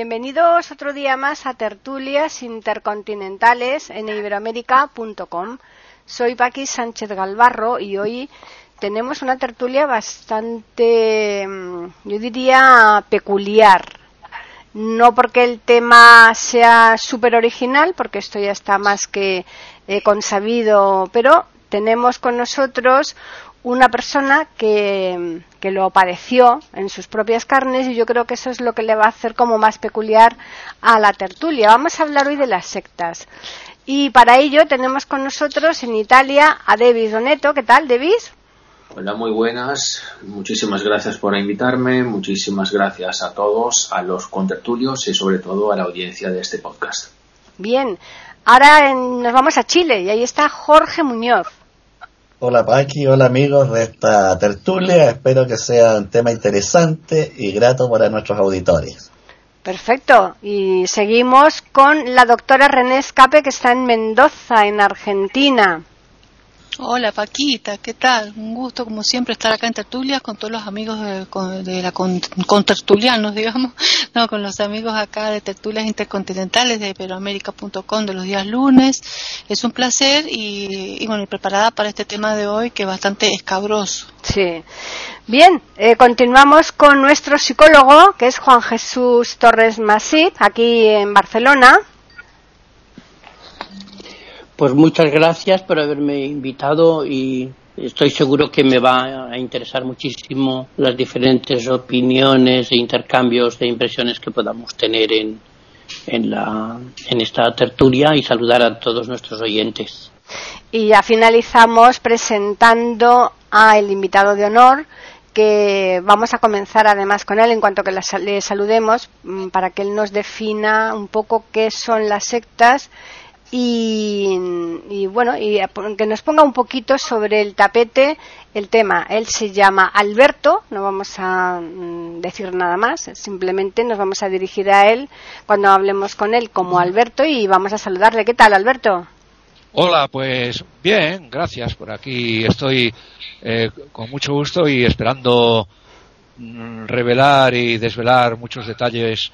Bienvenidos otro día más a Tertulias Intercontinentales en iberoamérica.com. Soy Paqui Sánchez Galvarro y hoy tenemos una tertulia bastante, mm, yo diría, peculiar. No porque el tema sea súper original, porque esto ya está más que eh, consabido, pero tenemos con nosotros una persona que, que, lo padeció en sus propias carnes y yo creo que eso es lo que le va a hacer como más peculiar a la tertulia. Vamos a hablar hoy de las sectas. Y para ello tenemos con nosotros en Italia a Devis Doneto. ¿Qué tal, Devis? Hola, muy buenas. Muchísimas gracias por invitarme. Muchísimas gracias a todos, a los contertulios y sobre todo a la audiencia de este podcast. Bien. Ahora en, nos vamos a Chile y ahí está Jorge Muñoz. Hola Paqui, hola amigos de esta tertulia, espero que sea un tema interesante y grato para nuestros auditores. Perfecto, y seguimos con la doctora René Escape que está en Mendoza, en Argentina. Hola Paquita, ¿qué tal? Un gusto como siempre estar acá en tertulias con todos los amigos de, de la con, con, tertulianos, digamos, no, con los amigos acá de tertulias intercontinentales de iberoamérica.com de los días lunes. Es un placer y, y, bueno, y preparada para este tema de hoy que es bastante escabroso. Sí. Bien, eh, continuamos con nuestro psicólogo, que es Juan Jesús Torres Masip, aquí en Barcelona. Pues muchas gracias por haberme invitado y estoy seguro que me va a interesar muchísimo las diferentes opiniones e intercambios de impresiones que podamos tener en, en, la, en esta tertulia y saludar a todos nuestros oyentes. Y ya finalizamos presentando al invitado de honor que vamos a comenzar además con él en cuanto que le saludemos para que él nos defina un poco qué son las sectas y, y, bueno, y que nos ponga un poquito sobre el tapete el tema. Él se llama Alberto, no vamos a decir nada más, simplemente nos vamos a dirigir a él cuando hablemos con él como Alberto y vamos a saludarle. ¿Qué tal, Alberto? Hola, pues bien, gracias. Por aquí estoy eh, con mucho gusto y esperando revelar y desvelar muchos detalles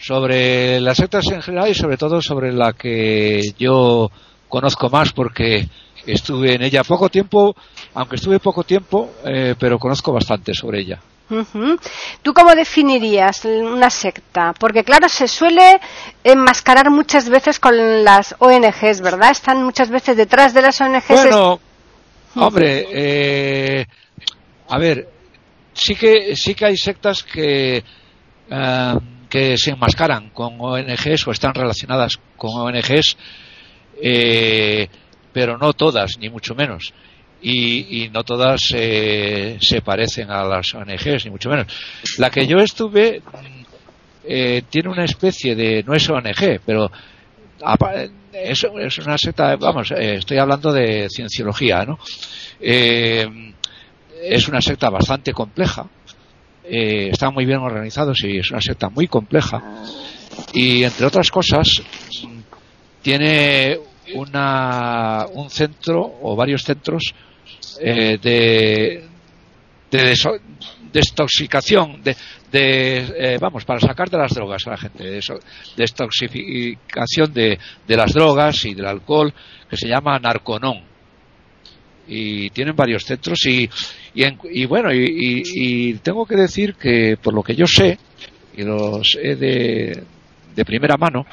sobre las sectas en general y sobre todo sobre la que yo conozco más porque estuve en ella poco tiempo, aunque estuve poco tiempo, eh, pero conozco bastante sobre ella. ¿Tú cómo definirías una secta? Porque claro, se suele enmascarar muchas veces con las ONGs, ¿verdad? Están muchas veces detrás de las ONGs. Bueno, hombre, eh, a ver, sí que sí que hay sectas que uh, que se enmascaran con ONGs o están relacionadas con ONGs, eh, pero no todas, ni mucho menos. Y, y no todas eh, se parecen a las ONGs, ni mucho menos. La que yo estuve eh, tiene una especie de, no es ONG, pero es, es una secta, vamos, eh, estoy hablando de cienciología, ¿no? Eh, es una secta bastante compleja, eh, están muy bien organizados y es una secta muy compleja. Y entre otras cosas, tiene una, un centro o varios centros eh, de, de desintoxicación, de, de eh, vamos, para sacar de las drogas a la gente, de desintoxicación de, de las drogas y del alcohol, que se llama Narconón y tienen varios centros y, y, en, y bueno, y, y, tengo que decir que por lo que yo sé, y lo sé de, de primera mano,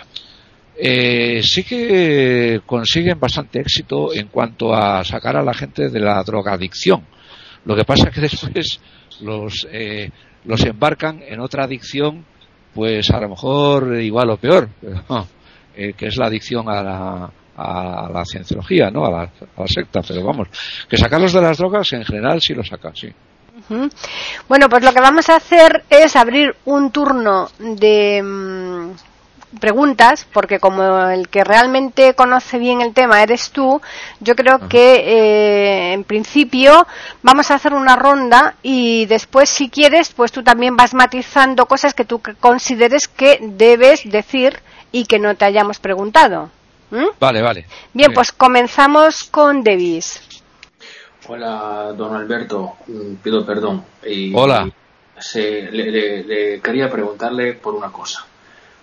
eh, sí que consiguen bastante éxito en cuanto a sacar a la gente de la drogadicción. Lo que pasa es que después los, eh, los embarcan en otra adicción, pues a lo mejor igual o peor, eh, que es la adicción a la, a la cienciología, ¿no? A la, a la, secta, pero vamos, que sacarlos de las drogas en general sí los sacan, sí. Bueno, pues lo que vamos a hacer es abrir un turno de, preguntas, porque como el que realmente conoce bien el tema eres tú, yo creo que eh, en principio vamos a hacer una ronda y después, si quieres, pues tú también vas matizando cosas que tú consideres que debes decir y que no te hayamos preguntado. Vale, vale. Bien, pues comenzamos con Davis. Hola, don Alberto. Mm, pido perdón. Hola. le, quería preguntarle por una cosa.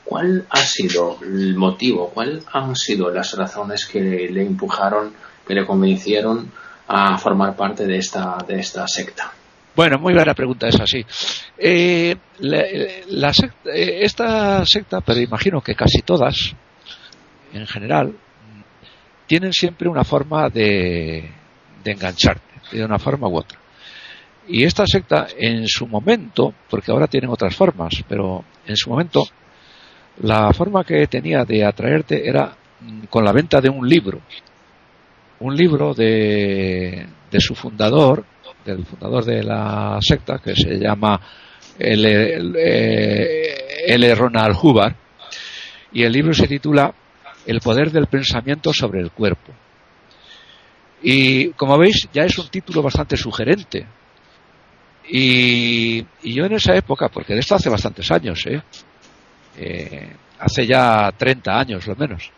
¿Cuál ha sido el motivo, cuáles han sido las razones que le empujaron, que le convencieron a formar parte de esta, de esta secta? Bueno, muy buena pregunta es así. Eh, la, eh, esta secta, pero imagino que casi todas, en general, tienen siempre una forma de, de engancharte, de una forma u otra. Y esta secta, en su momento, porque ahora tienen otras formas, pero en su momento, la forma que tenía de atraerte era mm, con la venta de un libro. Un libro de, de su fundador, del fundador de la secta, que se llama L. L. Ronald Hubbard, y el libro se titula El poder del pensamiento sobre el cuerpo. Y como veis, ya es un título bastante sugerente. Y, yo en esa época, porque de esto hace bastantes años, ¿eh? eh hace ya 30 años lo menos,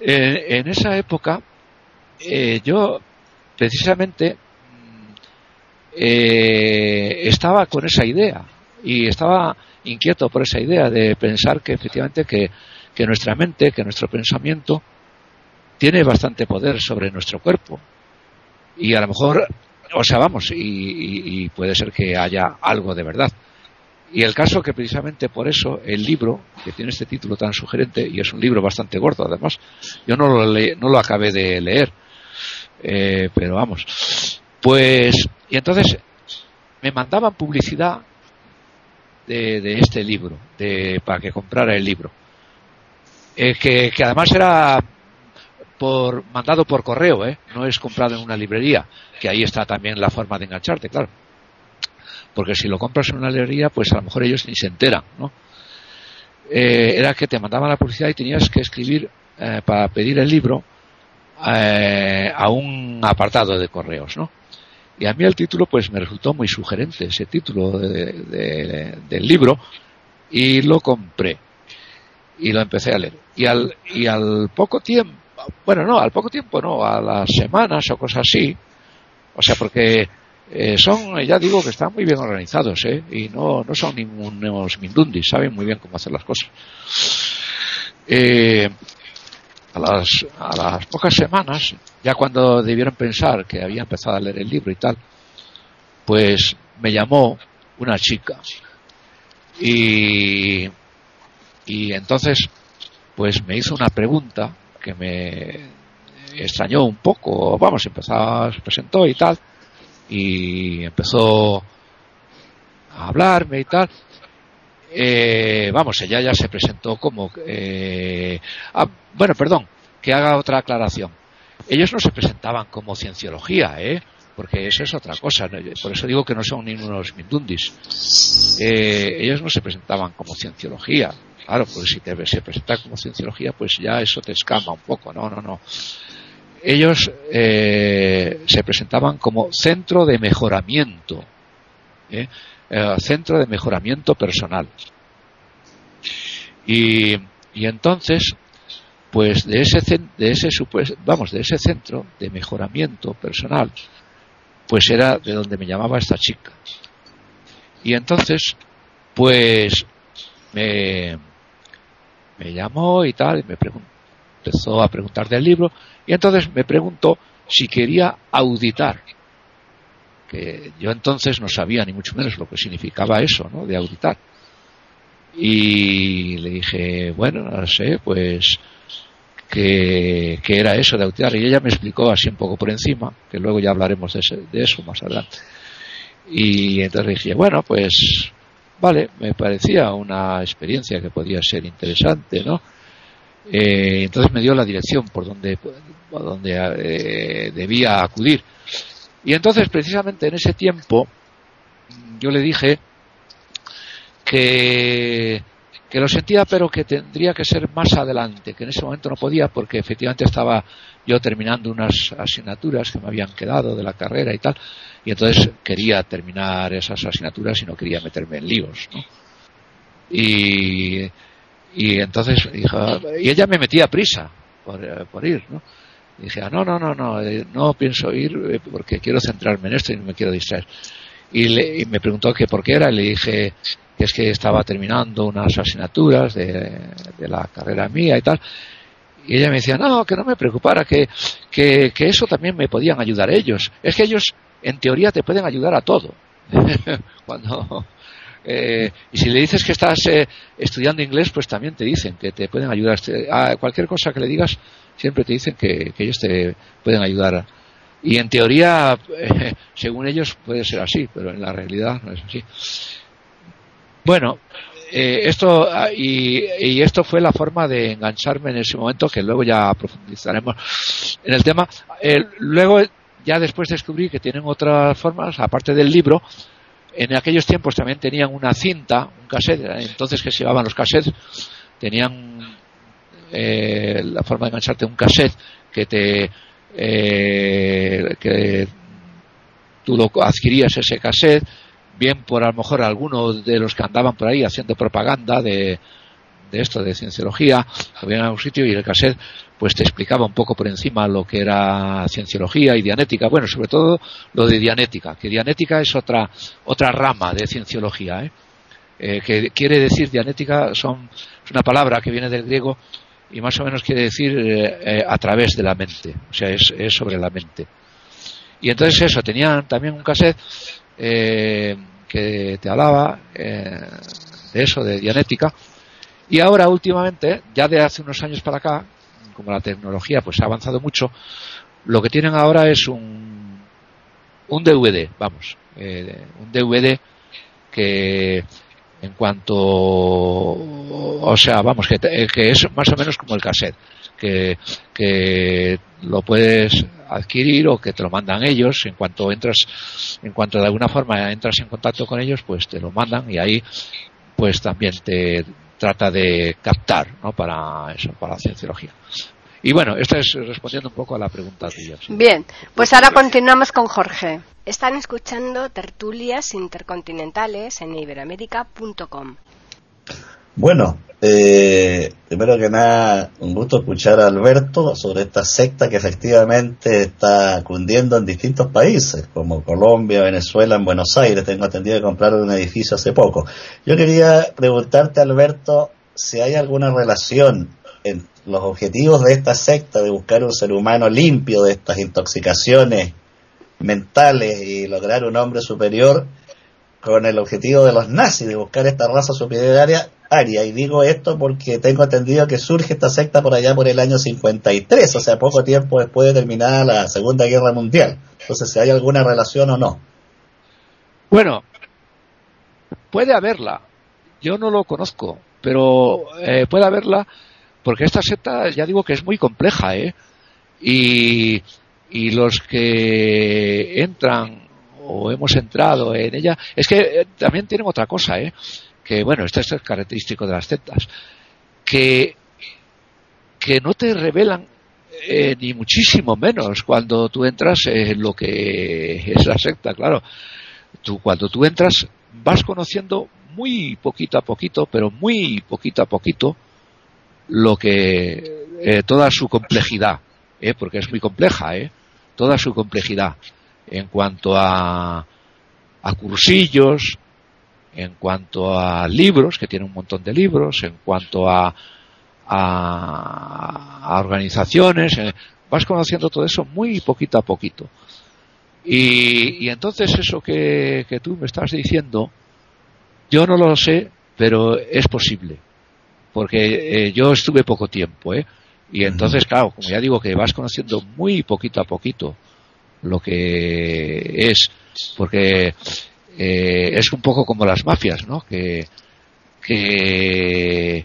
en esa época eh, yo precisamente eh, estaba con esa idea y estaba inquieto por esa idea de pensar que efectivamente que, nuestra mente, que nuestro pensamiento tiene bastante poder sobre nuestro cuerpo. Y a lo mejor, o sea, vamos, y, puede ser que haya algo de verdad. Y el caso que precisamente por eso el libro, que tiene este título tan sugerente, y es un libro bastante gordo además, yo no lo, no lo acabé de leer, eh, pero vamos, pues, y entonces me mandaban publicidad de, este libro, de, para que comprara el libro. Eh, que, además era por, mandado por correo, ¿eh? no es comprado en una librería, que ahí está también la forma de engancharte, claro. Porque si lo compras en una librería, pues a lo mejor ellos ni se enteran, ¿no? Eh, era que te mandaban la publicidad y tenías que escribir eh, para pedir el libro a un apartado de correos, ¿no? Y a mí el título pues me resultó muy sugerente, ese título del libro, y lo compré. Y lo empecé a leer. Y al, y al poco tiempo, bueno, no, al poco tiempo no, a las semanas o cosas así, o sea, porque eh, son, ya digo que están muy bien organizados, ¿eh? Y no, no son ningunos mindundis, saben muy bien cómo hacer las cosas. Eh, a las, a las pocas semanas, ya cuando debieron pensar que había empezado a leer el libro y tal, pues me llamó una chica. Y, y entonces, pues me hizo una pregunta que me extrañó un poco. Vamos, empezó, se presentó y tal, y empezó a hablarme y tal. Eh, vamos, ella ya se presentó como eh, ah, bueno, perdón, que haga otra aclaración. Ellos no se presentaban como cienciología, ¿eh? porque eso es otra cosa. Por eso digo que no son ni unos mindundis. Eh, ellos no se presentaban como cienciología. Claro, porque si te se presentan como cienciología, pues ya eso te escama un poco. No, no, no. Ellos eh, se presentaban como centro de mejoramiento. ¿eh? centro de mejoramiento personal. Y, y entonces pues de ese, de ese vamos, de ese centro de mejoramiento personal, pues era de donde me llamaba esta chica. Y entonces, pues me, me llamó y tal, y me empezó a preguntar del libro, y entonces me preguntó si quería auditar. Que yo entonces no sabía ni mucho menos lo que significaba eso, ¿no? De auditar. Y le dije, bueno, no sé, pues que, era eso de auditar y ella me explicó así un poco por encima, que luego ya hablaremos de, eso más adelante. Y entonces dije, bueno, pues vale, me parecía una experiencia que podía ser interesante, ¿no? Eh, entonces me dio la dirección por donde, por donde eh, debía acudir. Y entonces, precisamente en ese tiempo, yo le dije que, que lo sentía pero que tendría que ser más adelante, que en ese momento no podía porque efectivamente estaba yo terminando unas asignaturas que me habían quedado de la carrera y tal, y entonces quería terminar esas asignaturas y no quería meterme en líos. Y, y entonces dijo, y ella me metía prisa por, eh, por ir, ¿no? Dije, ah, no, no, no, no, eh, no pienso ir eh, porque quiero centrarme en esto y no me quiero distraer. Y, le, y me preguntó que por qué era, y le dije que es que estaba terminando unas asignaturas de, de la carrera mía y tal. Y ella me decía, no, que no me preocupara, que, que, que eso también me podían ayudar ellos. Es que ellos, en teoría, te pueden ayudar a todo. Cuando, eh, y si le dices que estás eh, estudiando inglés, pues también te dicen que te pueden ayudar. A cualquier cosa que le digas, siempre te dicen que, ellos te pueden ayudar. Y en teoría, según ellos, puede ser así, pero en la realidad no es así. Bueno, eh, esto y, y, esto fue la forma de engancharme en ese momento que luego ya profundizaremos en el tema. Eh, luego ya después descubrí que tienen otras formas aparte del libro en aquellos tiempos también tenían una cinta un cassette entonces que se llevaban los cassettes tenían eh, la forma de engancharte un cassette que te eh, que tú lo adquirías ese cassette bien por a lo mejor algunos de los que andaban por ahí haciendo propaganda de, de esto de cienciología, habían algún sitio y el cassette pues te explicaba un poco por encima lo que era cienciología y dianética, bueno, sobre todo lo de dianética, que dianética es otra otra rama de cienciología, ¿eh? Eh, que quiere decir dianética son es una palabra que viene del griego y más o menos quiere decir eh, a través de la mente, o sea, es, es sobre la mente. Y entonces eso, tenían también un cassette eh, que te hablaba eh, de eso, de dianética. Y ahora últimamente, ya de hace unos años para acá, como la tecnología pues ha avanzado mucho, lo que tienen ahora es un, un DVD, vamos, eh, un DVD que en cuanto, o sea, vamos, que, que es más o menos como el cassette, que, lo puedes adquirir o que te lo mandan ellos en cuanto entras en cuanto de alguna forma entras en contacto con ellos pues te lo mandan y ahí pues también te trata de captar ¿no? para eso para la cienciología y bueno esto es respondiendo un poco a la pregunta tuya ¿sí? bien pues ahora continuamos con Jorge están escuchando tertulias intercontinentales en iberoamérica.com bueno, eh, primero que nada, un gusto escuchar a Alberto sobre esta secta que efectivamente está cundiendo en distintos países, como Colombia, Venezuela, en Buenos Aires. Tengo atendido de comprar un edificio hace poco. Yo quería preguntarte, Alberto, si hay alguna relación en los objetivos de esta secta de buscar un ser humano limpio de estas intoxicaciones mentales y lograr un hombre superior con el objetivo de los nazis de buscar esta raza superior área. Y digo esto porque tengo entendido que surge esta secta por allá por el año 53, o sea, poco tiempo después de terminar la Segunda Guerra Mundial. Entonces, si hay alguna relación o no. Bueno, puede haberla. Yo no lo conozco, pero eh, puede haberla porque esta secta, ya digo que es muy compleja, ¿eh? Y, y los que entran o hemos entrado en ella, es que eh, también tienen otra cosa, ¿eh? que bueno, esto es característico de las sectas, que, que no te revelan eh, ni muchísimo menos cuando tú entras en lo que es la secta, claro. Tú, cuando tú entras vas conociendo muy poquito a poquito, pero muy poquito a poquito, lo que eh, toda su complejidad, ¿eh? porque es muy compleja, ¿eh? toda su complejidad en cuanto a, a cursillos, en cuanto a libros, que tiene un montón de libros, en cuanto a, a, a organizaciones, eh, vas conociendo todo eso muy poquito a poquito. Y, y entonces eso que, que, tú me estás diciendo, yo no lo sé, pero es posible. Porque eh, yo estuve poco tiempo, ¿eh? Y entonces, claro, como ya digo, que vas conociendo muy poquito a poquito lo que es, porque eh, es un poco como las mafias, ¿no? Que, que,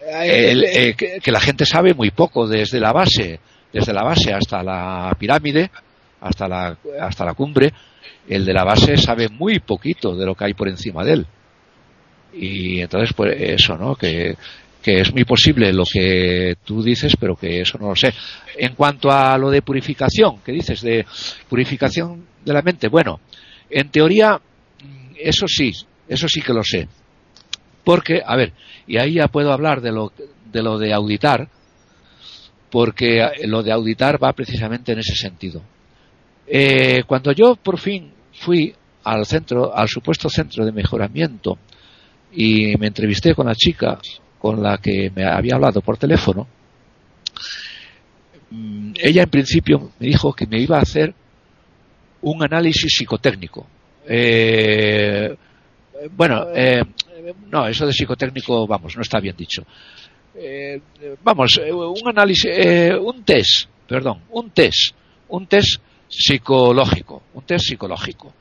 el, eh, que, que la gente sabe muy poco desde la base, desde la base hasta la pirámide, hasta la, hasta la cumbre, el de la base sabe muy poquito de lo que hay por encima de él. Y entonces, pues eso, ¿no? Que, que es muy posible lo que tú dices, pero que eso no lo sé. En cuanto a lo de purificación, ¿qué dices? De purificación de la mente. Bueno, en teoría, eso sí, eso sí que lo sé. Porque, a ver, y ahí ya puedo hablar de lo de, lo de auditar, porque lo de auditar va precisamente en ese sentido. Eh, cuando yo por fin fui al centro, al supuesto centro de mejoramiento, y me entrevisté con la chica con la que me había hablado por teléfono, mm, ella en principio me dijo que me iba a hacer un análisis psicotécnico. Eh, bueno, eh, no, eso de psicotécnico, vamos, no está bien dicho. Eh, vamos, un análisis, un test, perdón, un test, un test psicológico, un test psicológico,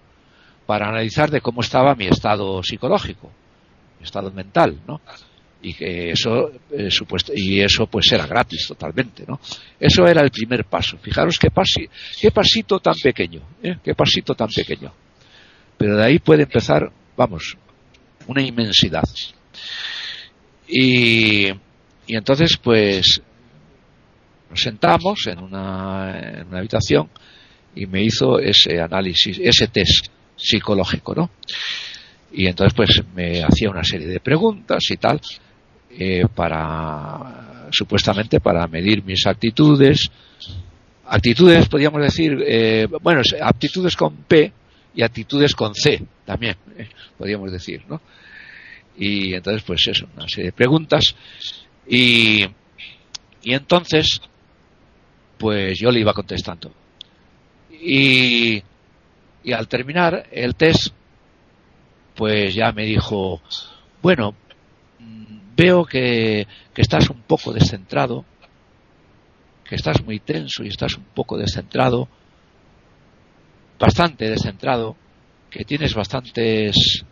para analizar de cómo estaba mi estado psicológico, mi estado mental, ¿no? Y que eso eh, supuesto y eso pues era gratis totalmente no eso era el primer paso. Fijaros qué, qué pasito tan pequeño ¿eh? qué pasito tan pequeño. Pero de ahí puede empezar vamos una inmensidad. Y, y entonces pues nos sentamos en una, en una habitación y me hizo ese análisis ese test psicológico no y entonces pues me hacía una serie de preguntas y tal eh, para supuestamente para medir mis actitudes. Actitudes podríamos decir eh, bueno aptitudes con P y actitudes con C también eh, podríamos decir no y entonces pues eso una serie de preguntas. Y y entonces pues yo le iba contestando. Y y al terminar el test pues ya me dijo bueno veo que, estás un poco descentrado, que estás muy tenso y estás un poco descentrado, bastante descentrado, que tienes bastantes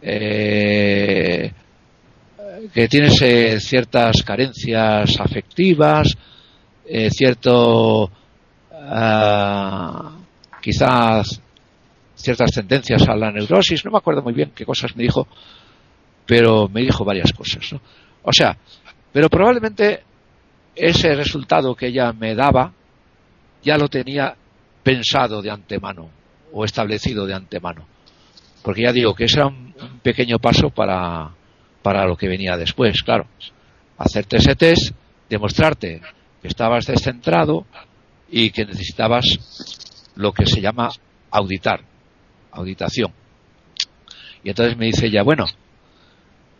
eh, que tienes eh, ciertas carencias afectivas, eh, cierto ah, quizás ciertas tendencias a la neurosis, no me acuerdo muy bien qué cosas me dijo, pero me dijo varias cosas. ¿no? O sea, pero probablemente ese resultado que ella me daba ya lo tenía pensado de antemano o establecido de antemano. Porque ya digo que ese era un, pequeño paso para, para lo que venía después, claro. Hacerte ese test, demostrarte que estabas descentrado y que necesitabas lo que se llama auditar, auditación. Y entonces me dice ella, bueno,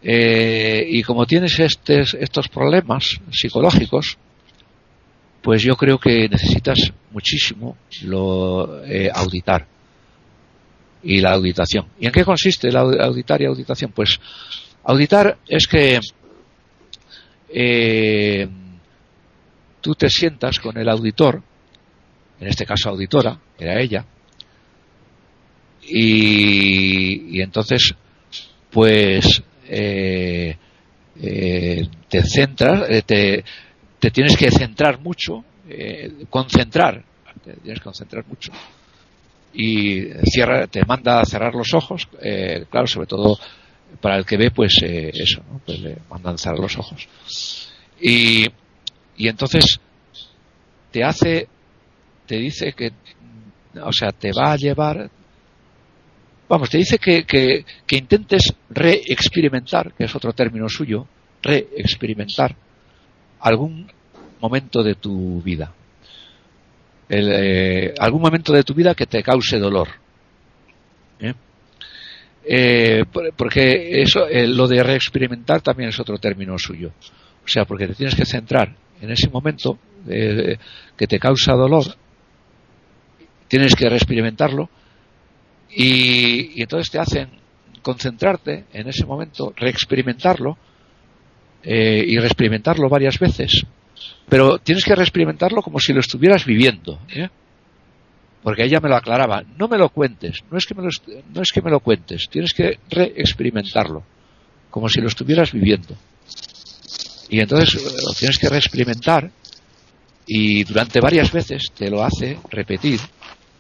eh, y como tienes estos problemas psicológicos, pues yo creo que necesitas muchísimo lo eh, auditar y la auditación. ¿Y en qué consiste la auditar y auditación? Pues auditar es que eh, tú te sientas con el auditor, en este caso auditora, era ella, y entonces pues eh, eh, te centras, eh, te, te, tienes que centrar mucho, concentrar, te tienes que concentrar mucho y cierra, te manda a cerrar los ojos, claro, sobre todo para el que ve, pues eso, ¿no? pues le mandan cerrar los ojos. Y, y entonces te hace, te dice que, o sea, te va a llevar, Vamos, te dice que, que, que intentes reexperimentar, que es otro término suyo, reexperimentar algún momento de tu vida. Eh, algún momento de tu vida que te cause dolor. ¿eh? Eh, porque eso, lo de reexperimentar también es otro término suyo. O sea, porque te tienes que centrar en ese momento que te causa dolor, tienes que reexperimentarlo y, entonces te hacen concentrarte en ese momento, reexperimentarlo eh, y reexperimentarlo varias veces. Pero tienes que reexperimentarlo como si lo estuvieras viviendo. ¿eh? Porque ella me lo aclaraba. No me lo cuentes, no es que me lo, no es que me lo cuentes, tienes que reexperimentarlo como si lo estuvieras viviendo. Y entonces eh, lo tienes que reexperimentar y durante varias veces te lo hace repetir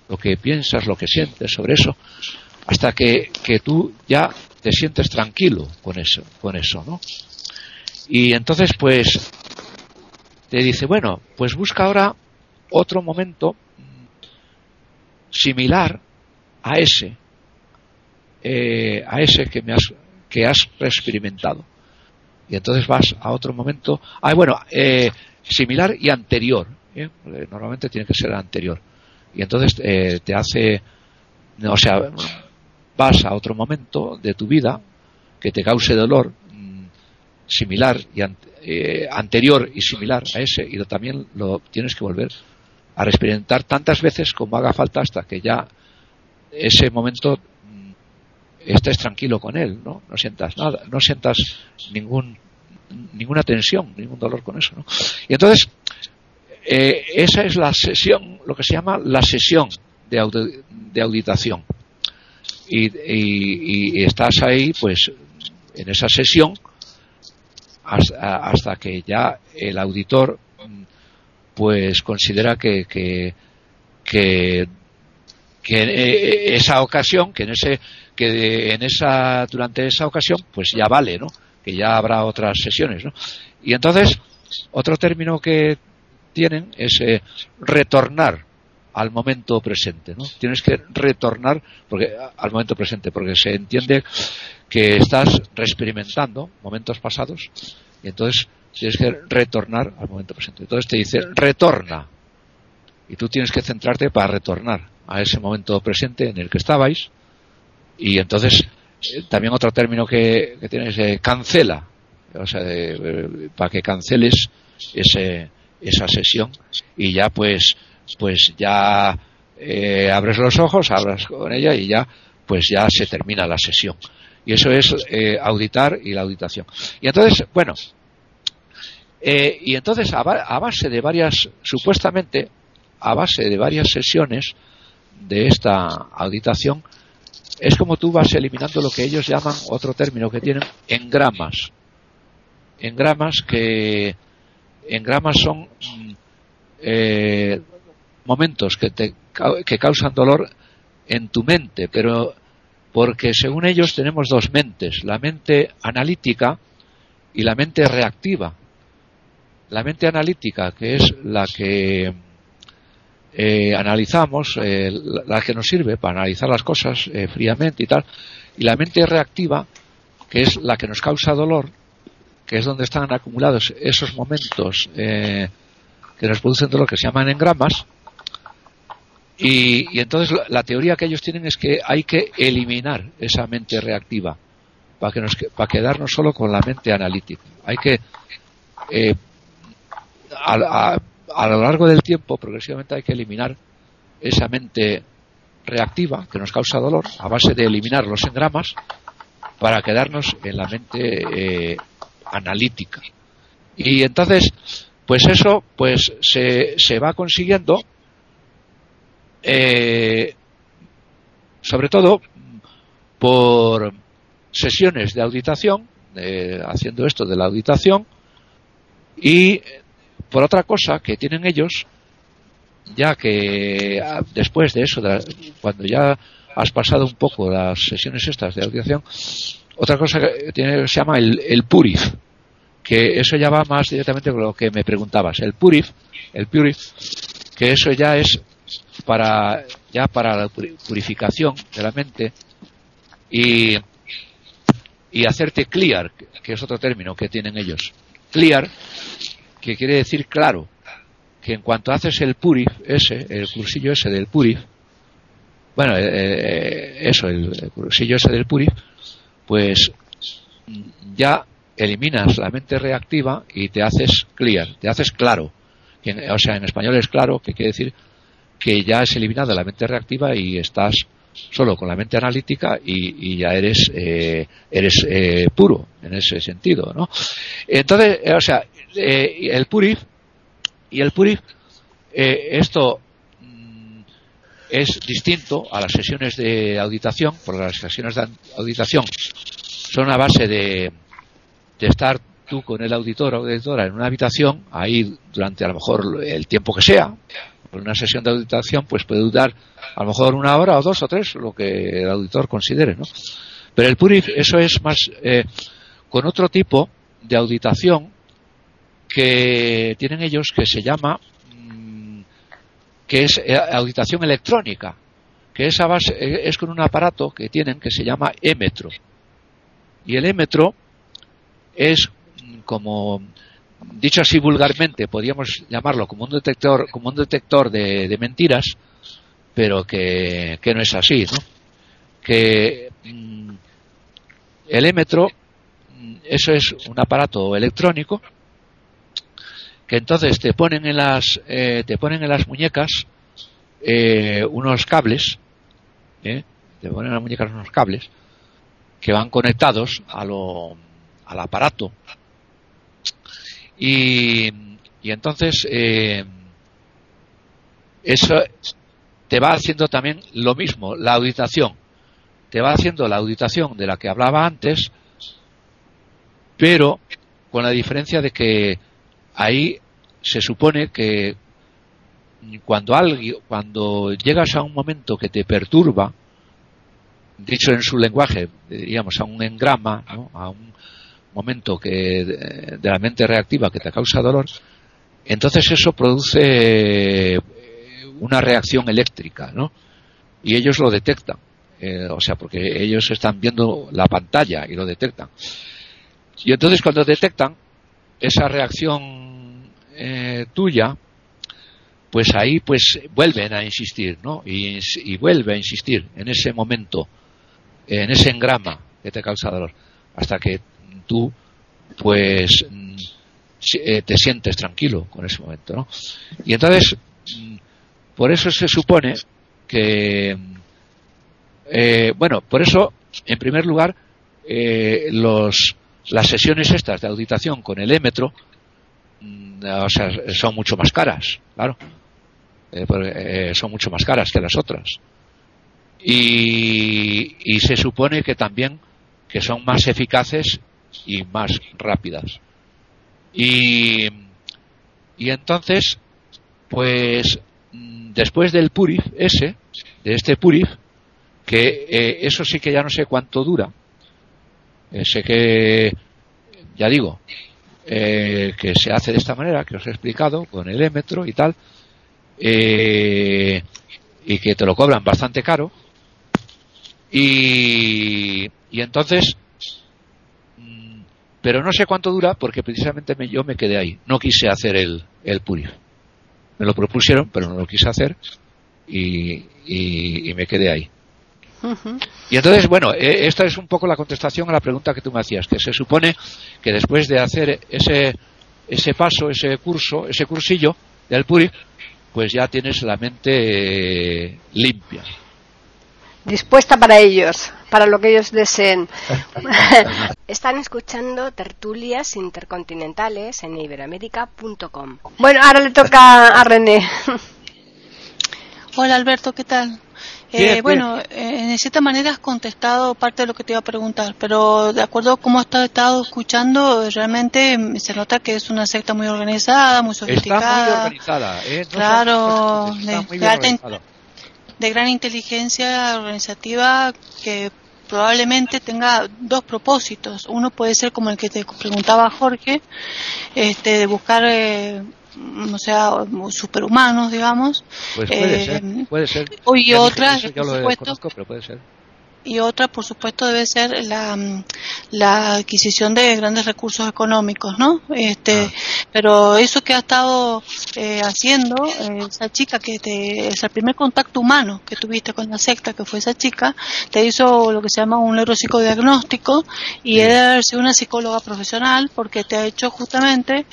lo que piensas, lo que sientes sobre eso, hasta que, que tú ya te sientes tranquilo con eso, con eso, ¿no? Y entonces, pues, te dice, bueno, pues busca ahora otro momento similar a ese, eh, a ese que me has, que has experimentado. Y entonces vas a otro momento, ah, bueno, eh, similar y anterior. ¿eh? Normalmente tiene que ser anterior. Y entonces te hace, o sea, vas a otro momento de tu vida que te cause dolor mm, similar y anterior y similar a ese y también lo tienes que volver a experimentar tantas veces como haga falta hasta que ya ese momento mm, estés tranquilo con él, ¿no? No sientas nada, no sientas ningún ninguna tensión, ningún dolor con eso, ¿no? Y entonces eh, esa es la sesión, lo que se llama la sesión de, de auditación. Y, estás ahí, pues, en esa sesión hasta que ya el auditor pues considera que, que, que, esa ocasión, que en ese, que en esa, durante esa ocasión, pues ya vale, ¿no? Que ya habrá otras sesiones, ¿no? Y entonces, otro término que tienen es eh, retornar al momento presente, ¿no? Tienes que retornar porque, al momento presente, porque se entiende que estás reexperimentando momentos pasados y entonces tienes que retornar al momento presente. Entonces te dice, retorna. Y tú tienes que centrarte para retornar a ese momento presente en el que estabais. Y entonces, eh, también otro término que, tienes, eh, cancela. O sea, para que canceles ese, esa sesión y ya pues, pues ya eh, abres los ojos, hablas con ella y ya, pues ya se termina la sesión. Y eso es auditar y la auditación. Y entonces, bueno, eh, y entonces, a, base de varias, supuestamente, a base de varias sesiones de esta auditación, es como tú vas eliminando lo que ellos llaman, otro término que tienen, engramas. Engramas que, engramas son eh, momentos que, te, que causan dolor en tu mente, pero porque según ellos tenemos dos mentes, la mente analítica y la mente reactiva. La mente analítica, que es la que eh, analizamos, eh, la, que nos sirve para analizar las cosas eh, fríamente y tal, y la mente reactiva, que es la que nos causa dolor, que es donde están acumulados esos momentos que nos producen dolor, que se llaman engramas, y, entonces la teoría que ellos tienen es que hay que eliminar esa mente reactiva para, que nos, para quedarnos solo con la mente analítica. Hay que eh, a, lo largo del tiempo, progresivamente hay que eliminar esa mente reactiva que nos causa dolor a base de eliminar los engramas para quedarnos en la mente eh, analítica. Y entonces, pues eso, pues se, se va consiguiendo, eh, sobre todo por sesiones de auditación, eh, haciendo esto de la auditación, y por otra cosa que tienen ellos, ya que ah, después de eso, cuando ya has pasado un poco las sesiones estas de audición, otra cosa que tiene, se llama el, el purif, que eso ya va más directamente con lo que me preguntabas. El purif, el purif, que eso ya es para ya para la purificación de la mente y, y hacerte clear, que es otro término que tienen ellos. Clear que quiere decir claro, que en cuanto haces el purif, ese, el cursillo ese del purif, bueno, eh, eh, eso, el, cursillo ese del purif, pues ya eliminas la mente reactiva y te haces clear, te haces claro. O sea, en español es claro, que quiere decir que ya has eliminado la mente reactiva y estás solo con la mente analítica y, ya eres eh, eres puro en ese sentido, ¿no? Entonces, o sea, eh, el Purif y el Purif eh, esto es distinto a las sesiones de auditación porque las sesiones de auditación son a base de, de estar tú con el auditor o auditora en una habitación ahí durante a lo mejor el tiempo que sea una sesión de auditación pues puede durar a lo mejor una hora o dos o tres lo que el auditor considere ¿no? Pero el Purif, eso es más eh, con otro tipo de auditación que tienen ellos que se llama que es eh, auditación electrónica, que esa base eh, es con un aparato que tienen que se llama émetro. Y el émetro es mm, como dicho así vulgarmente, podríamos llamarlo como un detector, como un detector de, mentiras, pero que, no es así, ¿no? Que mm, el émetro, mm, eso es un aparato electrónico que entonces te ponen en las, eh, te ponen en las muñecas eh, unos cables, ¿eh? te ponen en las muñecas unos cables que van conectados a lo, al aparato y, y entonces eh, eso te va haciendo también lo mismo, la auditación. Te va haciendo la auditación de la que hablaba antes, pero con la diferencia de que ahí se supone que cuando alguien, cuando llegas a un momento que te perturba, dicho en su lenguaje, diríamos a un engrama, a un momento que de la mente reactiva que te causa dolor, entonces eso produce eh, una reacción eléctrica, ¿no? Y ellos lo detectan, eh, o sea, porque ellos están viendo la pantalla y lo detectan. Y entonces cuando detectan esa reacción tuya, pues ahí pues vuelven a insistir, ¿no? Y, y vuelve a insistir en ese momento, en ese engrama que te causa dolor, hasta que tú pues eh, te sientes tranquilo con ese momento, ¿no? Y entonces, por eso se supone que, eh, bueno, por eso, en primer lugar, eh, los, las sesiones estas de auditación con el émetro, o sea, son mucho más caras, claro, son mucho más caras que las otras. Y, y se supone que también que son más eficaces y más rápidas. Y, y entonces, pues después del Purif, ese, de este Purif, que eh, eso sí que ya no sé cuánto dura, eh, sé que, ya digo, eh, que se hace de esta manera, que os he explicado, con el émetro y tal, y que te lo cobran bastante caro, y, y entonces pero no sé cuánto dura porque precisamente yo me quedé ahí. No quise hacer el, el Purif. Me lo propusieron, pero no lo quise hacer y, y, me quedé ahí. Y entonces, bueno, eh, esta es un poco la contestación a la pregunta que tú me hacías, que se supone que después de hacer ese, ese paso, ese curso, ese cursillo del Purif, pues ya tienes la mente eh, limpia dispuesta para ellos, para lo que ellos deseen. Están escuchando tertulias intercontinentales en iberoamérica.com. Bueno, ahora le toca a René. Hola Alberto, ¿qué tal? Eh, bueno, eh, en cierta manera has contestado parte de lo que te iba a preguntar, pero de acuerdo a cómo has estado escuchando, realmente se nota que es una secta muy organizada, muy sofisticada. Está muy organizada, ¿eh? claro, de gran inteligencia organizativa que probablemente tenga dos propósitos. Uno puede ser como el que te preguntaba Jorge, este, de buscar, eh, o sea, superhumanos, digamos. Pues puede ser, eh, puede ser. Y otras, pero puede ser y otra, por supuesto, debe ser la, la adquisición de grandes recursos económicos, ¿no? Este, ah. Pero eso que ha estado eh, haciendo eh, esa chica, que te, es el primer contacto humano que tuviste con la secta, que fue esa chica, te hizo lo que se llama un neuropsicodiagnóstico y es una psicóloga profesional porque te ha hecho justamente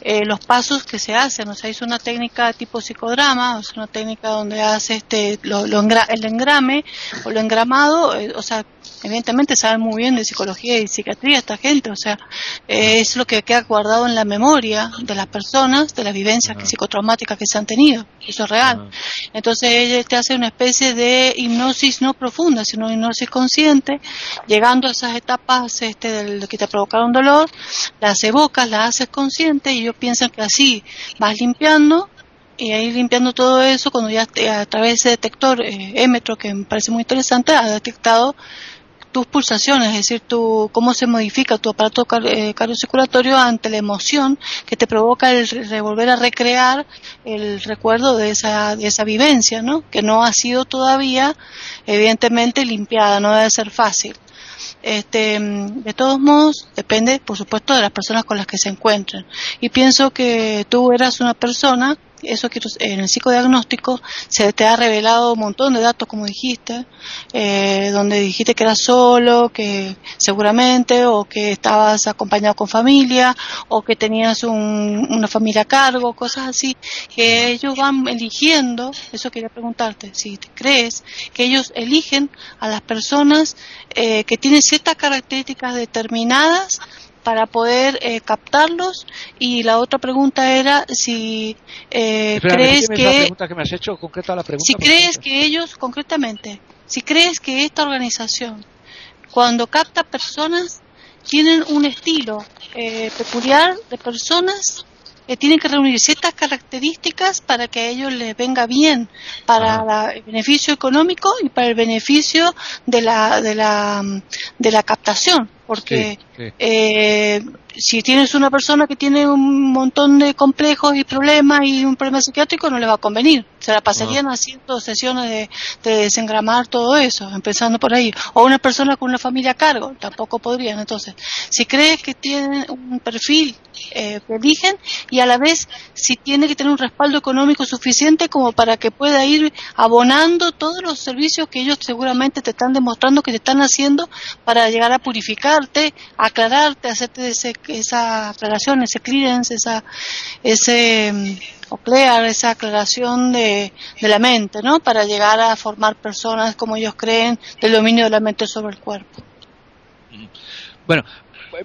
eh, los pasos que se hacen, o sea, hizo una técnica tipo psicodrama, o sea, una técnica donde hace este, lo, el engrame o lo engramado, o sea, evidentemente saben muy bien de psicología y psiquiatría esta gente, o sea, eh, es lo que queda guardado en la memoria de las personas, de las vivencias psicotraumáticas que se han tenido, eso es real. Entonces ella te hace una especie de hipnosis no profunda, sino hipnosis consciente, llegando a esas etapas este, del, que te provocaron dolor, las evocas, las haces consciente y piensan que así vas limpiando y ahí limpiando todo eso, cuando ya a través de ese detector eh, que me parece muy interesante, ha detectado tus pulsaciones, es decir, tu, cómo se modifica tu aparato eh, cardiocirculatorio ante la emoción que te provoca el volver a recrear el recuerdo de esa, de esa vivencia, ¿no? Que no ha sido todavía, evidentemente, limpiada, no debe ser fácil. Este, de todos modos, depende, por supuesto, de las personas con las que se encuentren. Y pienso que tú eras una persona eso que en el psicodiagnóstico se te ha revelado un montón de datos, como dijiste, eh, donde dijiste que eras solo, que seguramente, o que estabas acompañado con familia, o que tenías una familia a cargo, cosas así, que ellos van eligiendo, eso quería preguntarte, si crees que ellos eligen a las personas eh, que tienen ciertas características determinadas para poder eh, captarlos. Y la otra pregunta era si eh, crees que, si crees que ellos concretamente si crees que esta organización cuando capta personas tienen un estilo eh, peculiar de personas que tienen que reunir ciertas características para que a ellos les venga bien para el beneficio económico y para el beneficio de la de la de la captación porque Eh, si tienes una persona que tiene un montón de complejos y problemas y un problema psiquiátrico no le va a convenir. Se la pasarían ah. haciendo sesiones de, de, desengramar todo eso empezando por ahí. O una persona con una familia a cargo tampoco podrían. Entonces si crees que tienen un perfil eh, que eligen y a la vez si tiene que tener un respaldo económico suficiente como para que pueda ir abonando todos los servicios que ellos seguramente te están demostrando que te están haciendo para llegar a purificarte, aclararte, hacerte ese, esa aclaración, ese clearance, esa, ese mm, o esa aclaración de, de la mente, ¿no? Para llegar a formar personas como ellos creen del dominio de la mente sobre el cuerpo. Bueno,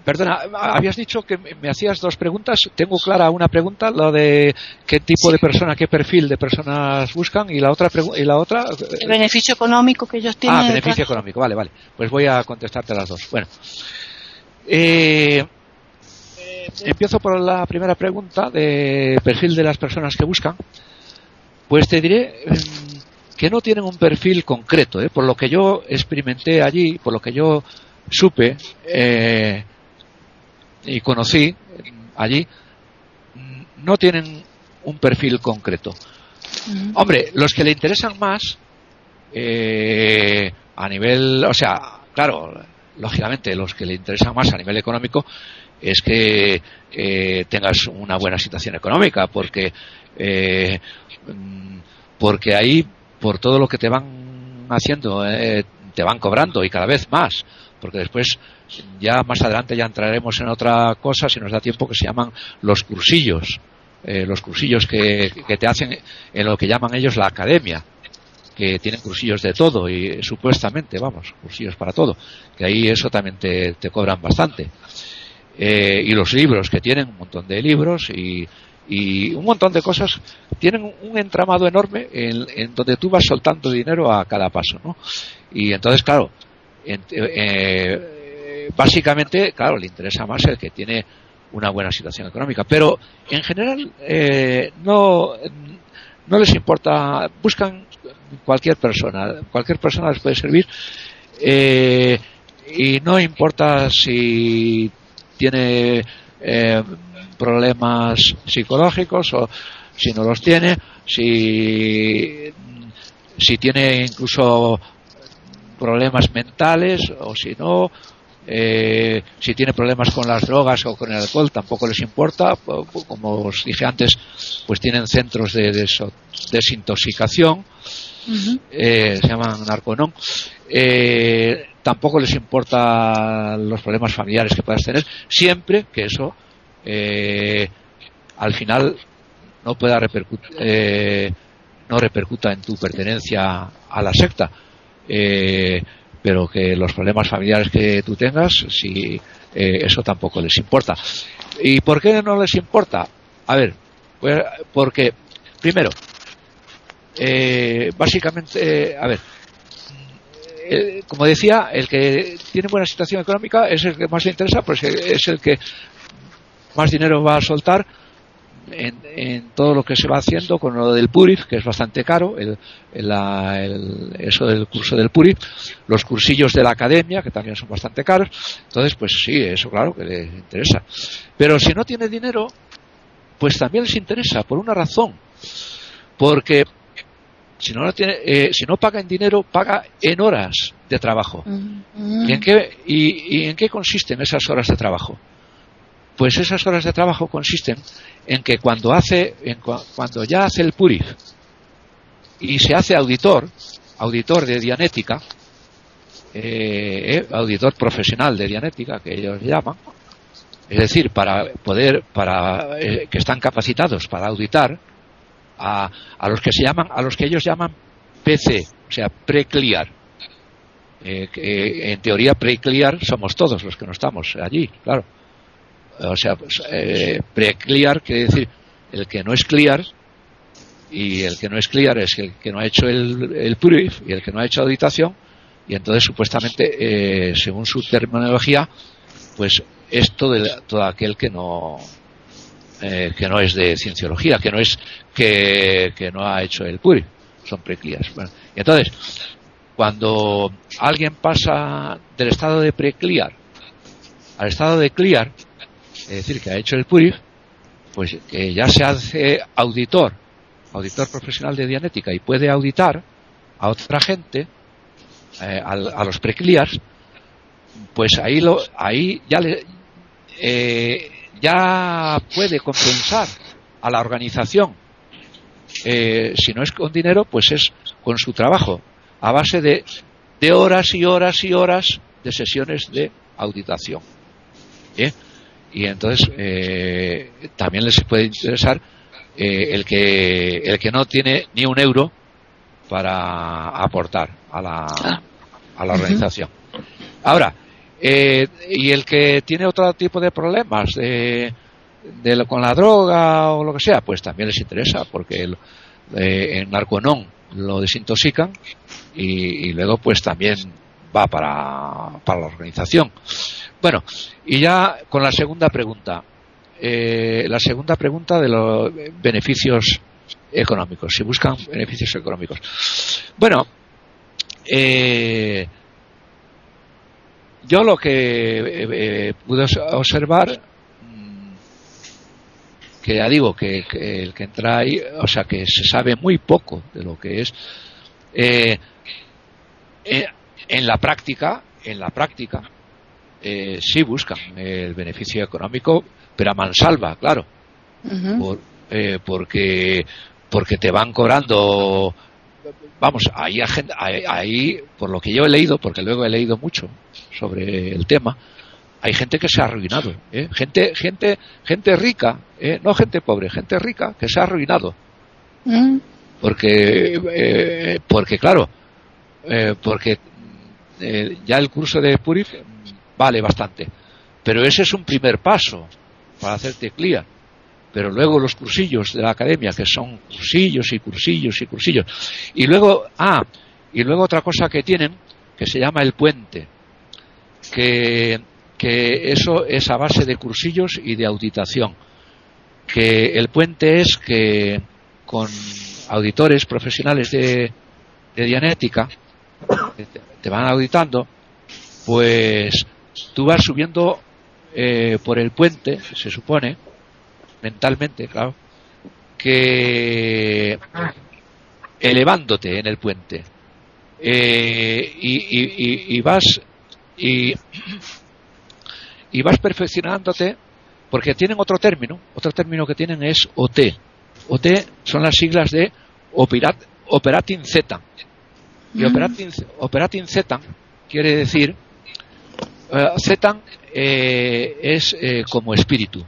perdona, habías dicho que me hacías dos preguntas. Tengo clara una pregunta, la de qué tipo de persona, qué perfil de personas buscan y la otra y la otra el beneficio económico que ellos tienen. Ah, beneficio económico, vale, vale. Pues voy a contestarte las dos. Bueno, eh, empiezo por la primera pregunta de perfil de las personas que buscan. Pues te diré mm, que no tienen un perfil concreto, ¿eh? por lo que yo experimenté allí, por lo que yo supe, eh, y conocí allí no tienen un perfil concreto. Hombre, los que le interesan más eh, a nivel, o sea, claro, lógicamente los que le interesan más a nivel económico es que eh, tengas una buena situación económica, porque eh, porque ahí por todo lo que te van haciendo te van cobrando y cada vez más, porque después ya más adelante ya entraremos en otra cosa, si nos da tiempo, que se llaman los cursillos. Eh, los cursillos que, te hacen en lo que llaman ellos la academia, que tienen cursillos de todo y supuestamente, vamos, cursillos para todo, que ahí eso también te, cobran bastante. Eh, y los libros, que tienen un montón de libros y, un montón de cosas, tienen un entramado enorme en, donde tú vas soltando dinero a cada paso, ¿no? Y entonces, claro, eh, básicamente, claro, le interesa más el que tiene una buena situación económica, pero en general eh, no, no les importa, buscan cualquier persona, cualquier persona les puede servir. Eh, y no importa si tiene eh, problemas psicológicos o si no los tiene, si, si tiene incluso problemas mentales o si no, eh, si tiene problemas con las drogas o con el alcohol, tampoco les importa. Como os dije antes, pues tienen centros de desintoxicación, eh, se llaman narconón. Eh, tampoco les importa los problemas familiares que puedas tener, siempre que eso al final no pueda repercutir, no repercuta en tu pertenencia a la secta. Pero que los problemas familiares que tú tengas, si eh, eso tampoco les importa. ¿Y por qué no les importa? A ver, pues, porque, primero, eh, básicamente, a ver, eh, como decía, el que tiene buena situación económica es el que más le interesa, pues es el que más dinero va a soltar en, todo lo que se va haciendo con lo del Purif, que es bastante caro, el, eso del curso del Purif, los cursillos de la academia, que también son bastante caros. Entonces, pues sí, eso claro que le interesa. Pero si no tiene dinero, pues también les interesa, por una razón. Porque si no, tiene, eh, si no paga en dinero, paga en horas de trabajo. ¿Y, en qué, y en qué consisten esas horas de trabajo? Pues esas horas de trabajo consisten en que cuando hace, en cuando ya hace el purif y se hace auditor, auditor de dianética, eh, eh, auditor profesional de dianética que ellos llaman, es decir, para poder, para eh, que están capacitados para auditar a, a, los que se llaman, a los que ellos llaman PC, o sea, preclear. en teoría preclear somos todos los que no estamos allí, claro o sea, pues, eh, pre-clear quiere decir el que no es clear y el que no es clear es el que no ha hecho el, el proof y el que no ha hecho auditación y entonces supuestamente eh, según su terminología pues es todo, todo aquel que no eh, que no es de cienciología que no es que, que no ha hecho el proof son preclears. Bueno, y entonces cuando alguien pasa del estado de preclear al estado de clear es decir, que ha hecho el PURIF, pues que ya se hace auditor, auditor profesional de dianética y puede auditar a otra gente, eh, a, los precliars, pues ahí lo, ahí ya le, eh, ya puede compensar a la organización. Eh, si no es con dinero, pues es con su trabajo, a base de, de horas y horas y horas de sesiones de auditación. ¿Eh? Y entonces eh, también les puede interesar eh, el que el que no tiene ni un euro para aportar a la, ah. a la organización. Ahora, eh, y el que tiene otro tipo de problemas de, de con la droga o lo que sea, pues también les interesa, porque el, en Narconón lo desintoxican y, y, luego pues también va para, para la organización. Bueno, y ya con la segunda pregunta. Eh, la segunda pregunta de los beneficios económicos. Si buscan beneficios económicos. Bueno, eh, yo lo que eh, pude observar, mm, que ya digo que, el que entra ahí, o sea que se sabe muy poco de lo que es, en la práctica, en la práctica, eh, sí buscan el beneficio económico, pero a mansalva, claro. Eh, porque, porque te van cobrando. Vamos, ahí, ahí, por lo que yo he leído, porque luego he leído mucho sobre el tema, hay gente que se ha arruinado, ¿eh? gente, gente, gente rica, ¿eh? no gente pobre, gente rica que se ha arruinado. Mm. Porque, porque claro, porque ya el curso de Purif vale bastante. Pero ese es un primer paso para hacerte clear. Pero luego los cursillos de la academia, que son cursillos y cursillos y cursillos. Y luego, ah, y luego otra cosa que tienen, que se llama el puente. Que, que eso es a base de cursillos y de auditación. Que el puente es que con auditores profesionales de, de dianética, te van auditando, pues tú vas subiendo eh, por el puente, se supone, mentalmente, claro, que elevándote en el puente eh, y, y, vas y, y vas perfeccionándote porque tienen otro término, otro término que tienen es OT. OT son las siglas de Operat, Operating Z. Y Operating, Operating Z quiere decir Zetan eh, es eh, como espíritu.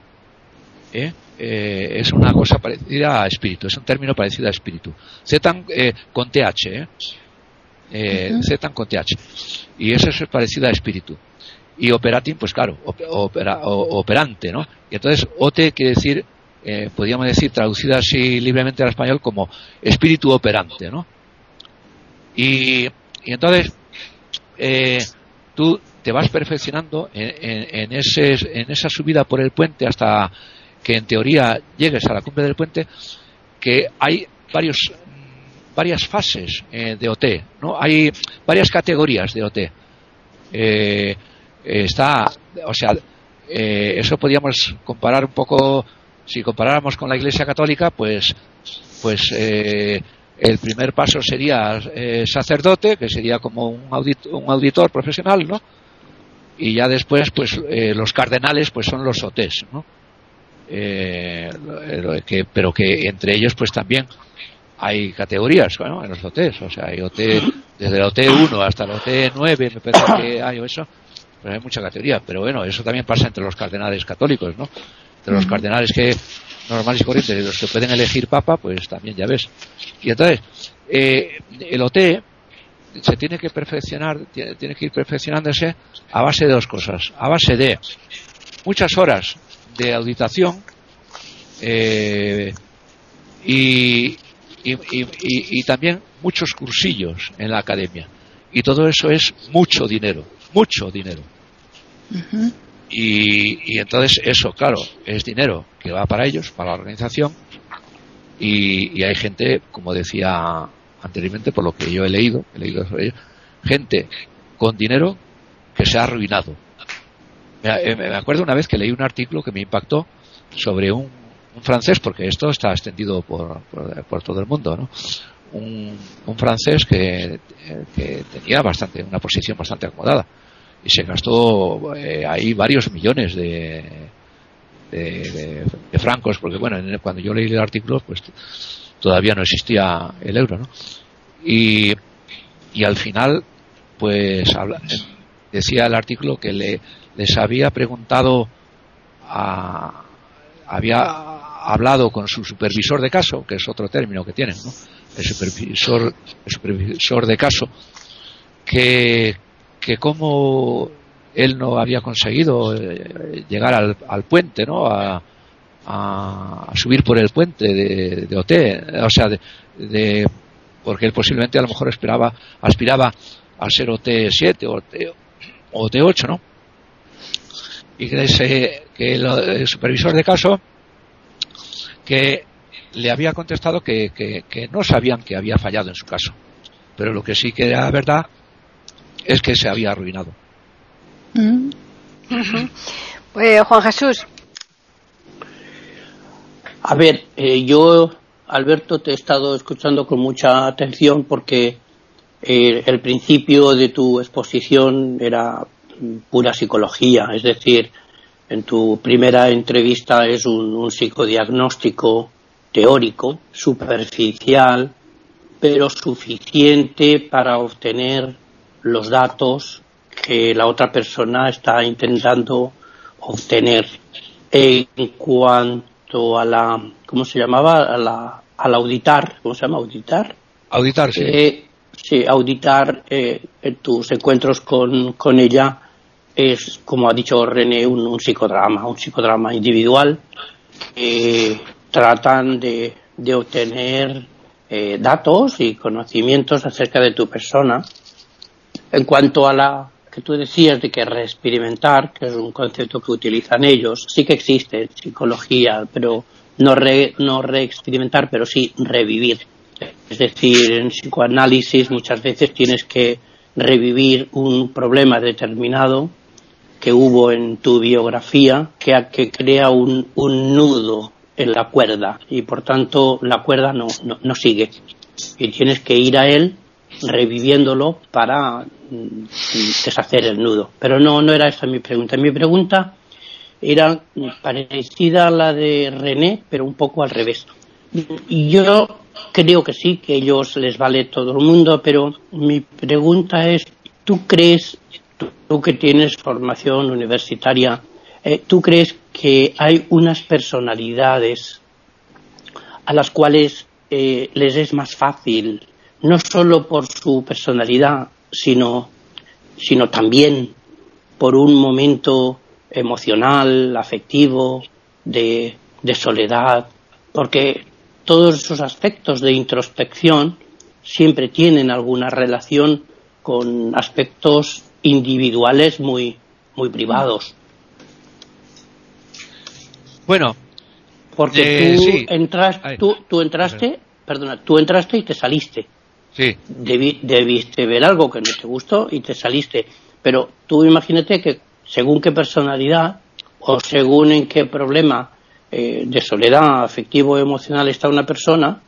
es una cosa parecida a espíritu, es un término parecido a espíritu. Zetan con TH, Zetan con TH. Y eso es parecido a espíritu. Y operating, pues claro, operante, ¿no? Y entonces OT quiere decir, podríamos decir, traducida así libremente al español como espíritu operante, ¿no? Y, y entonces, tú te vas perfeccionando en, ese, en esa subida por el puente hasta que en teoría llegues a la cumbre del puente, que hay varios varias fases eh, de OT, ¿no? Hay varias categorías de OT. Eh, está, o sea, eh, eso podríamos comparar un poco, si comparáramos con la Iglesia Católica, pues, pues el primer paso sería sacerdote, que sería como un, un auditor profesional, ¿no? Y ya después, pues los cardenales, pues son los OTs, ¿no? que, pero que entre ellos, pues también hay categorías bueno, en los OTs, o sea, hay OT desde el OT 1 hasta el OT 9, me parece que hay eso, pero hay mucha categoría. Pero bueno, eso también pasa entre los cardenales católicos, ¿no? Entre los cardenales que normales y corrientes, los que pueden elegir papa, pues también ya ves. Y entonces, eh, el OT se tiene que perfeccionar, tiene que ir perfeccionándose a base de dos cosas, a base de muchas horas de auditación eh, y, y, también muchos cursillos en la academia. Y todo eso es mucho dinero, mucho dinero. y, entonces eso, claro, es dinero que va para ellos, para la organización. Y, hay gente, como decía anteriormente, por lo que yo he leído, he leído sobre ello, gente con dinero que se ha arruinado. Me, eh, me acuerdo una vez que leí un artículo que me impactó sobre un francés, porque esto está extendido por, por, todo el mundo, ¿no? Un, francés que, tenía bastante, una posición bastante acomodada y se gastó eh, ahí varios millones de, de, francos, porque bueno, cuando yo leí el artículo, pues todavía no existía el euro, ¿no? Y, y al final, pues decía el artículo que le, les había preguntado a, había hablado con su supervisor de caso, que es otro término que tienen, ¿no? el, supervisor, el supervisor de caso, que, que como él no había conseguido eh, llegar al, al, puente, ¿no? A, subir por el puente de, de OT, o sea, de, porque él posiblemente a lo mejor esperaba, aspiraba a ser OT7 o OT, 8 ¿no? Y que, ese, que el supervisor de caso que le había contestado que, no sabían que había fallado en su caso. Pero lo que sí que era verdad es que se había arruinado. Mm. Eh, Juan Jesús. A ver, eh, yo, Alberto, te he estado escuchando con mucha atención porque eh, el principio de tu exposición era pura psicología, es decir, en tu primera entrevista es un, psicodiagnóstico teórico, superficial, pero suficiente para obtener los datos que la otra persona está intentando obtener. En cuanto a la, ¿cómo se llamaba? A la, al auditar, ¿cómo se llama? Auditar. Auditar, sí. Eh, sí, auditar eh, tus encuentros con, con ella es, como ha dicho René, un, psicodrama, un psicodrama individual que tratan de, obtener eh, datos y conocimientos acerca de tu persona. En cuanto a la que tú decías de que reexperimentar, que es un concepto que utilizan ellos, sí que existe en psicología, pero no, no reexperimentar, pero sí revivir. Es decir, en psicoanálisis muchas veces tienes que revivir un problema determinado que hubo en tu biografía que, que crea un, nudo en la cuerda y por tanto la cuerda no, no, sigue y tienes que ir a él reviviéndolo para deshacer el nudo. Pero no, no era esa mi pregunta. Mi pregunta era parecida a la de René, pero un poco al revés. Yo creo que sí, que a ellos les vale todo el mundo, pero mi pregunta es, ¿tú crees tú que tienes formación universitaria, eh, ¿tú crees que hay unas personalidades a las cuales eh, les es más fácil, no solo por su personalidad, sino, sino también por un momento emocional, afectivo, de, de soledad, porque todos esos aspectos de introspección siempre tienen alguna relación con aspectos individuales muy, muy privados. Bueno, Porque Eh, tú, sí. entras, tú, tú entraste, perdona, tú entraste y te saliste. Sí, Debi- debiste ver algo que no te gustó y te saliste. Pero tú imagínate que según qué personalidad o según en qué problema eh, de soledad afectivo o emocional está una persona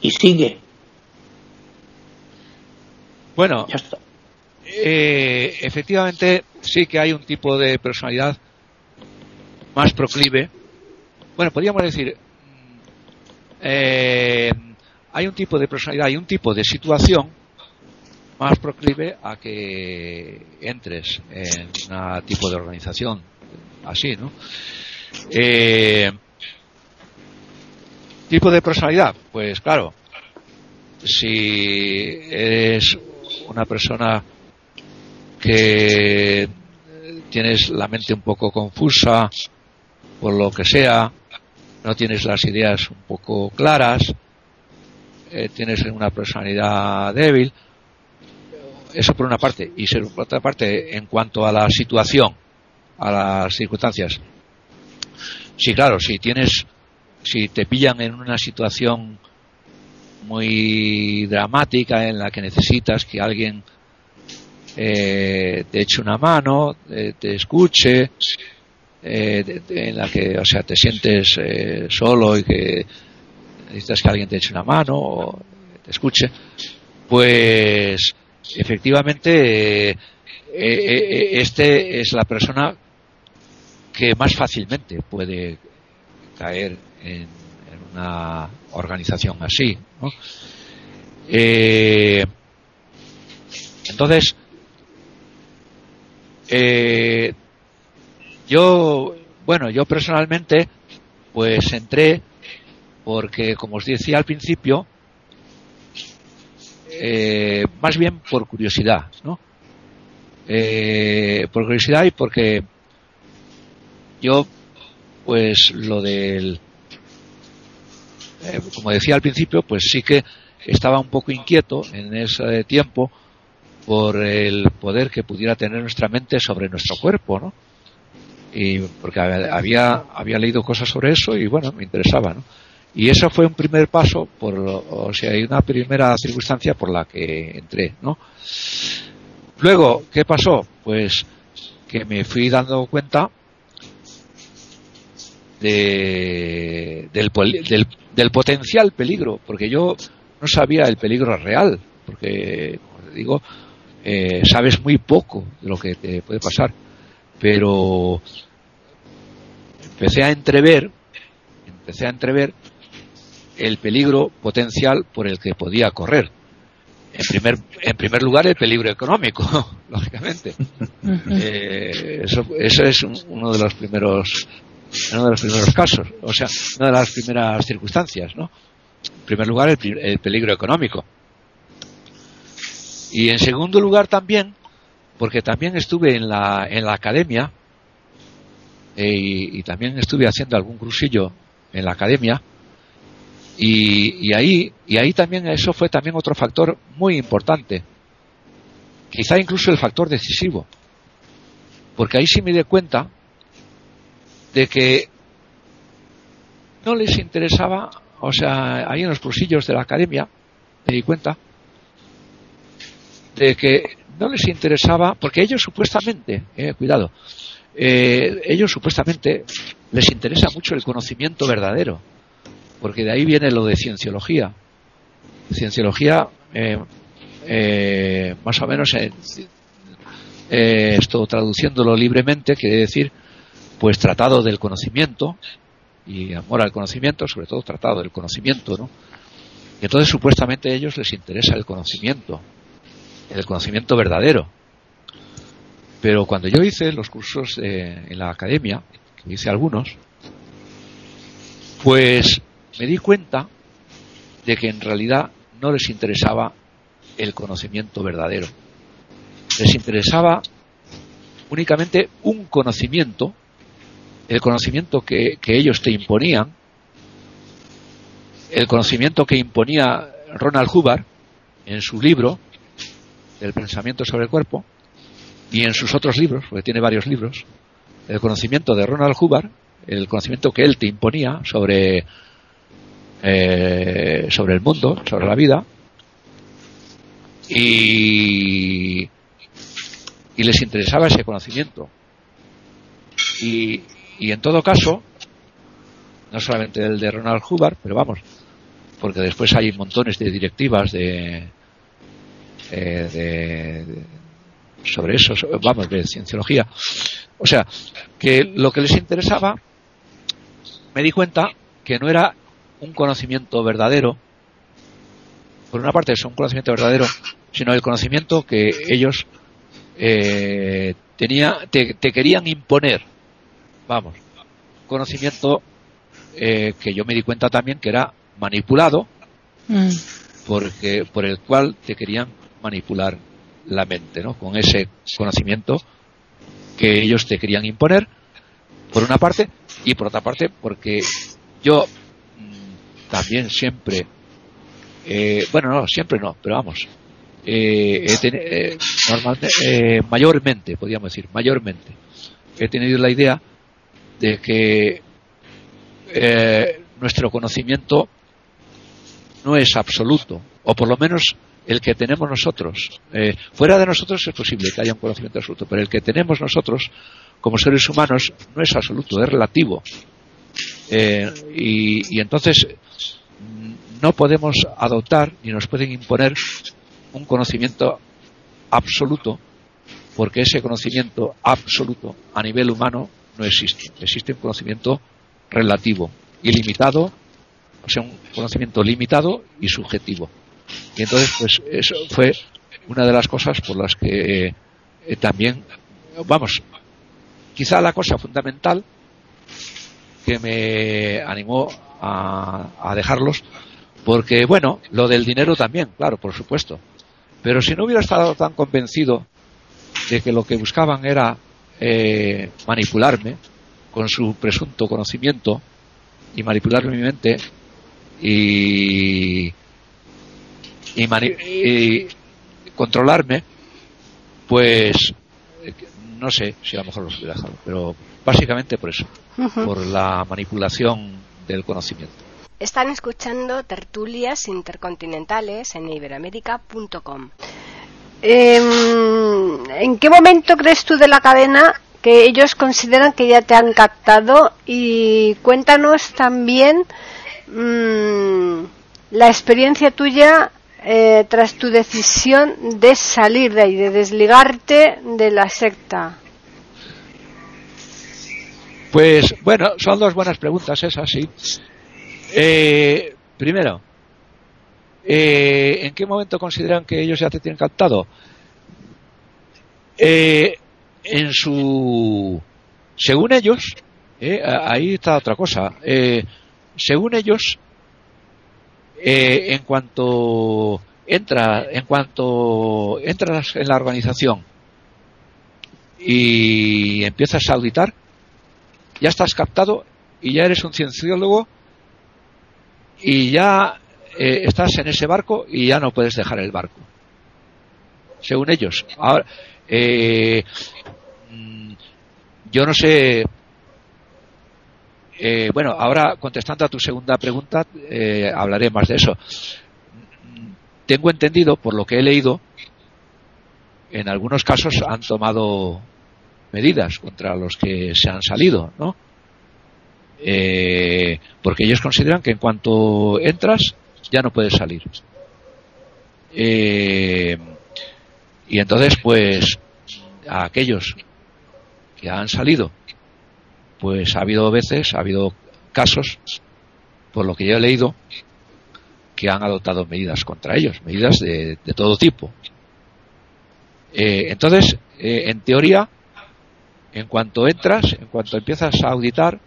y sigue. bueno, Ya está. eh, efectivamente sí que hay un tipo de personalidad más proclive. Bueno, podríamos decir, mm, eh, hay un tipo de personalidad, hay un tipo de situación más proclive a que entres en un tipo de organización así, ¿no? Eh, tipo de personalidad, pues claro, si eres una persona que tienes la mente un poco confusa, por lo que sea, no tienes las ideas un poco claras, eh, tienes una personalidad débil, eso por una parte, y por otra parte, en cuanto a la situación, a las circunstancias, sí, claro, si tienes, si te pillan en una situación muy dramática en la que necesitas que alguien eh, te eche una mano, eh, te escuche, eh, en la que, o sea, te sientes eh, solo y que necesitas que alguien te eche una mano o te escuche, pues efectivamente eh, eh, eh, este es la persona que más fácilmente puede caer en, una organización así. entonces, yo, bueno, yo personalmente, pues entré porque, como os decía al principio, eh, más bien por curiosidad, ¿no? Eh, por curiosidad y porque yo, pues lo del, eh, como decía al principio, pues sí que estaba un poco inquieto en ese tiempo por el poder que pudiera tener nuestra mente sobre nuestro cuerpo, ¿no? Y porque había, había leído cosas sobre eso y bueno, me interesaba, ¿no? Y eso fue un primer paso, por, o sea, hay una primera circunstancia por la que entré, ¿no? Luego, ¿qué pasó? Pues que me fui dando cuenta de, del, del, del potencial peligro, porque yo no sabía el peligro real, porque, como te digo, eh, sabes muy poco de lo que te puede pasar, pero empecé a entrever, empecé a entrever el peligro potencial por el que podía correr. En primer, en primer lugar, el peligro económico, lógicamente. Eh, eso, eso es un- uno de los primeros, uno de los primeros casos, o sea, una de las primeras circunstancias, ¿no? En primer lugar, el peligro económico. Y en segundo lugar también, porque también estuve en la, en la academia, eh, y, y también estuve haciendo algún cursillo en la academia, y, ahí, y ahí también eso fue también otro factor muy importante. Quizá incluso el factor decisivo. Porque ahí sí me di cuenta de que no les interesaba, o sea, ahí en los cursillos de la academia, me di cuenta de que no les interesaba, porque ellos supuestamente, eh, cuidado, eh, ellos supuestamente les interesa mucho el conocimiento verdadero, porque de ahí viene lo de cienciología. Cienciología, eh, eh, más o menos, eh, eh, esto traduciéndolo libremente, quiere decir, pues tratado del conocimiento y amor al conocimiento, sobre todo tratado del conocimiento, ¿no? Entonces supuestamente a ellos les interesa el conocimiento, el conocimiento verdadero. Pero cuando yo hice los cursos en la academia, que hice algunos, pues me di cuenta de que en realidad no les interesaba el conocimiento verdadero. Les interesaba únicamente un conocimiento, el conocimiento que, ellos te imponían, el conocimiento que imponía Ronald Hubbard en su libro El pensamiento sobre el cuerpo y en sus otros libros, porque tiene varios libros, el conocimiento de Ronald Hubbard el conocimiento que él te imponía sobre, eh, sobre el mundo, sobre la vida, y, y les interesaba ese conocimiento. Y, y en todo caso, no solamente el de Ronald Hubbard, pero vamos, porque después hay montones de directivas de, eh, de, sobre eso, vamos, de cienciología. O sea, que lo que les interesaba, me di cuenta que no era un conocimiento verdadero, por una parte es un conocimiento verdadero, sino el conocimiento que ellos eh, tenía, te, querían imponer, vamos, conocimiento eh, que yo me di cuenta también que era manipulado, mm. porque por el cual te querían manipular la mente, ¿no? Con ese conocimiento que ellos te querían imponer, por una parte, y por otra parte, porque yo también siempre, eh, bueno, no, siempre no, pero vamos, eh, eh, normalmente, mayormente, podríamos decir, mayormente, he tenido la idea de que nuestro conocimiento no es absoluto, o por lo menos el que tenemos nosotros. Eh, fuera de nosotros es posible que haya un conocimiento absoluto, pero el que tenemos nosotros como seres humanos no es absoluto, es relativo. Eh, y, y, entonces no podemos adoptar ni nos pueden imponer un conocimiento absoluto, porque ese conocimiento absoluto a nivel humano no existe. Existe un conocimiento relativo, ilimitado, o sea, un conocimiento limitado y subjetivo. Y entonces, pues eso fue una de las cosas por las que eh, también, vamos, quizá la cosa fundamental que me animó a, dejarlos, porque bueno, lo del dinero también, claro, por supuesto. Pero si no hubiera estado tan convencido de que lo que buscaban era eh, manipularme con su presunto conocimiento y manipular mi mente y, y, controlarme, pues no sé si a lo mejor los hubiera dejado, pero básicamente por eso, por la manipulación del conocimiento. Están escuchando tertulias intercontinentales en iberoamérica.com. Em, ¿En qué momento crees tú de la cadena que ellos consideran que ya te han captado? Y cuéntanos también mmm, la experiencia tuya eh, tras tu decisión de salir de ahí, de desligarte de la secta? Pues bueno, son dos buenas preguntas esas, sí. Eh, primero, eh, ¿en qué momento consideran que ellos ya te tienen captado? en su, según ellos, ahí está otra cosa. según ellos, eh, en cuanto entra, en cuanto entras en la organización y empiezas a auditar, ya estás captado y ya eres un cienciólogo y ya eh, estás en ese barco y ya no puedes dejar el barco. Según ellos. Ahora, eh, mm, yo no sé eh, bueno, ahora contestando a tu segunda pregunta, eh, hablaré más de eso. Tengo entendido, por lo que he leído, en algunos casos han tomado medidas contra los que se han salido, ¿no? Eh, porque ellos consideran que en cuanto entras ya no puedes salir. y entonces, pues, a aquellos que han salido pues ha habido veces, ha habido casos, por lo que yo he leído, que han adoptado medidas contra ellos, medidas de, todo tipo. Eh, entonces, eh, en teoría, en cuanto entras, en cuanto empiezas a auditar,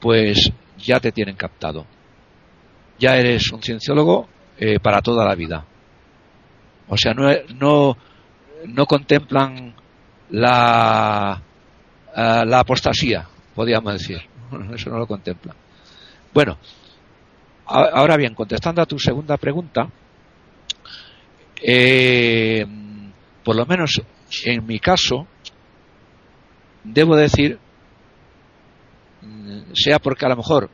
pues ya te tienen captado. Ya eres un cienciólogo eh, para toda la vida. O sea, no, no, no contemplan la, la apostasía, podríamos decir. Eso no lo contempla. Bueno, ahora bien, contestando a tu segunda pregunta, eh, por lo menos en mi caso, debo decir sea porque a lo mejor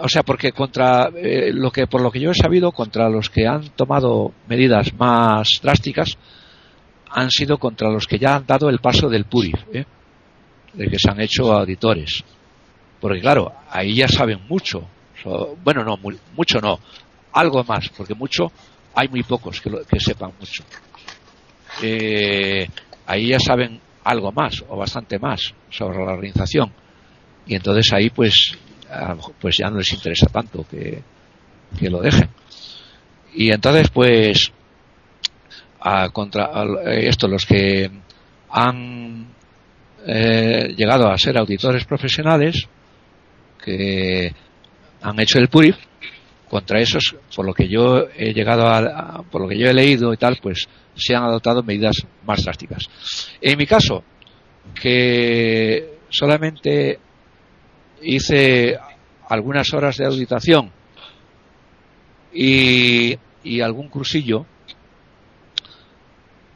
o sea, porque contra eh, lo que por lo que yo he sabido contra los que han tomado medidas más drásticas han sido contra los que ya han dado el paso del PURI, ¿eh? de que se han hecho auditores. Porque claro, ahí ya saben mucho. bueno, no, mucho no, algo más, porque mucho hay muy pocos que, que sepan mucho. Eh, ahí ya saben algo más o bastante más sobre la organización. Y entonces ahí pues pues ya no les interesa tanto que, lo dejen. Y entonces, pues, a contra esto, los que han eh, llegado a ser auditores profesionales, que han hecho el PURIF, contra esos, por lo que yo he llegado a, por lo que yo he leído y tal, pues se han adoptado medidas más drásticas. En mi caso, que solamente hice algunas horas de auditación y, algún cursillo,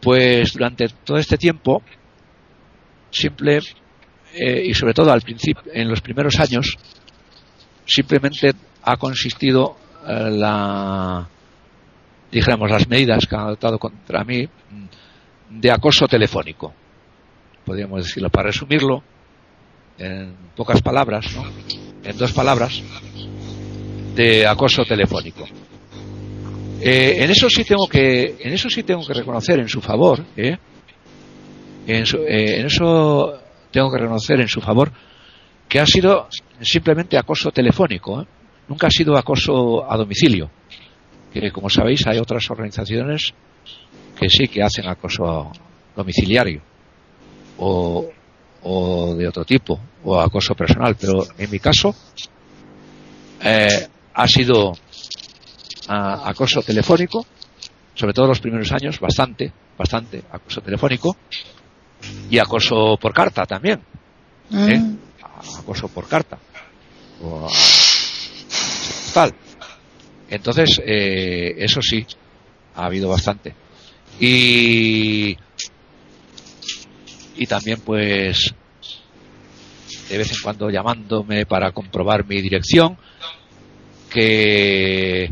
pues durante todo este tiempo, simple eh, y sobre todo al principio, en los primeros años, simplemente ha consistido la, dijéramos, las medidas que han adoptado contra mí de acoso telefónico. Podríamos decirlo, para resumirlo, en pocas palabras, ¿no? en dos palabras, de acoso telefónico. Eh, en eso sí tengo que, en eso sí tengo que reconocer en su favor, ¿eh? En, eh, en, eso tengo que reconocer en su favor que ha sido simplemente acoso telefónico, ¿eh? Nunca ha sido acoso a domicilio. Que como sabéis hay otras organizaciones que sí que hacen acoso domiciliario o, o de otro tipo, o acoso personal, pero en mi caso eh, ha sido acoso telefónico, sobre todo los primeros años, bastante, bastante acoso telefónico y acoso por carta también. ¿eh? Mm. Acoso por carta. O, tal. Entonces, eh, eso sí, ha habido bastante. Y y también pues de vez en cuando llamándome para comprobar mi dirección que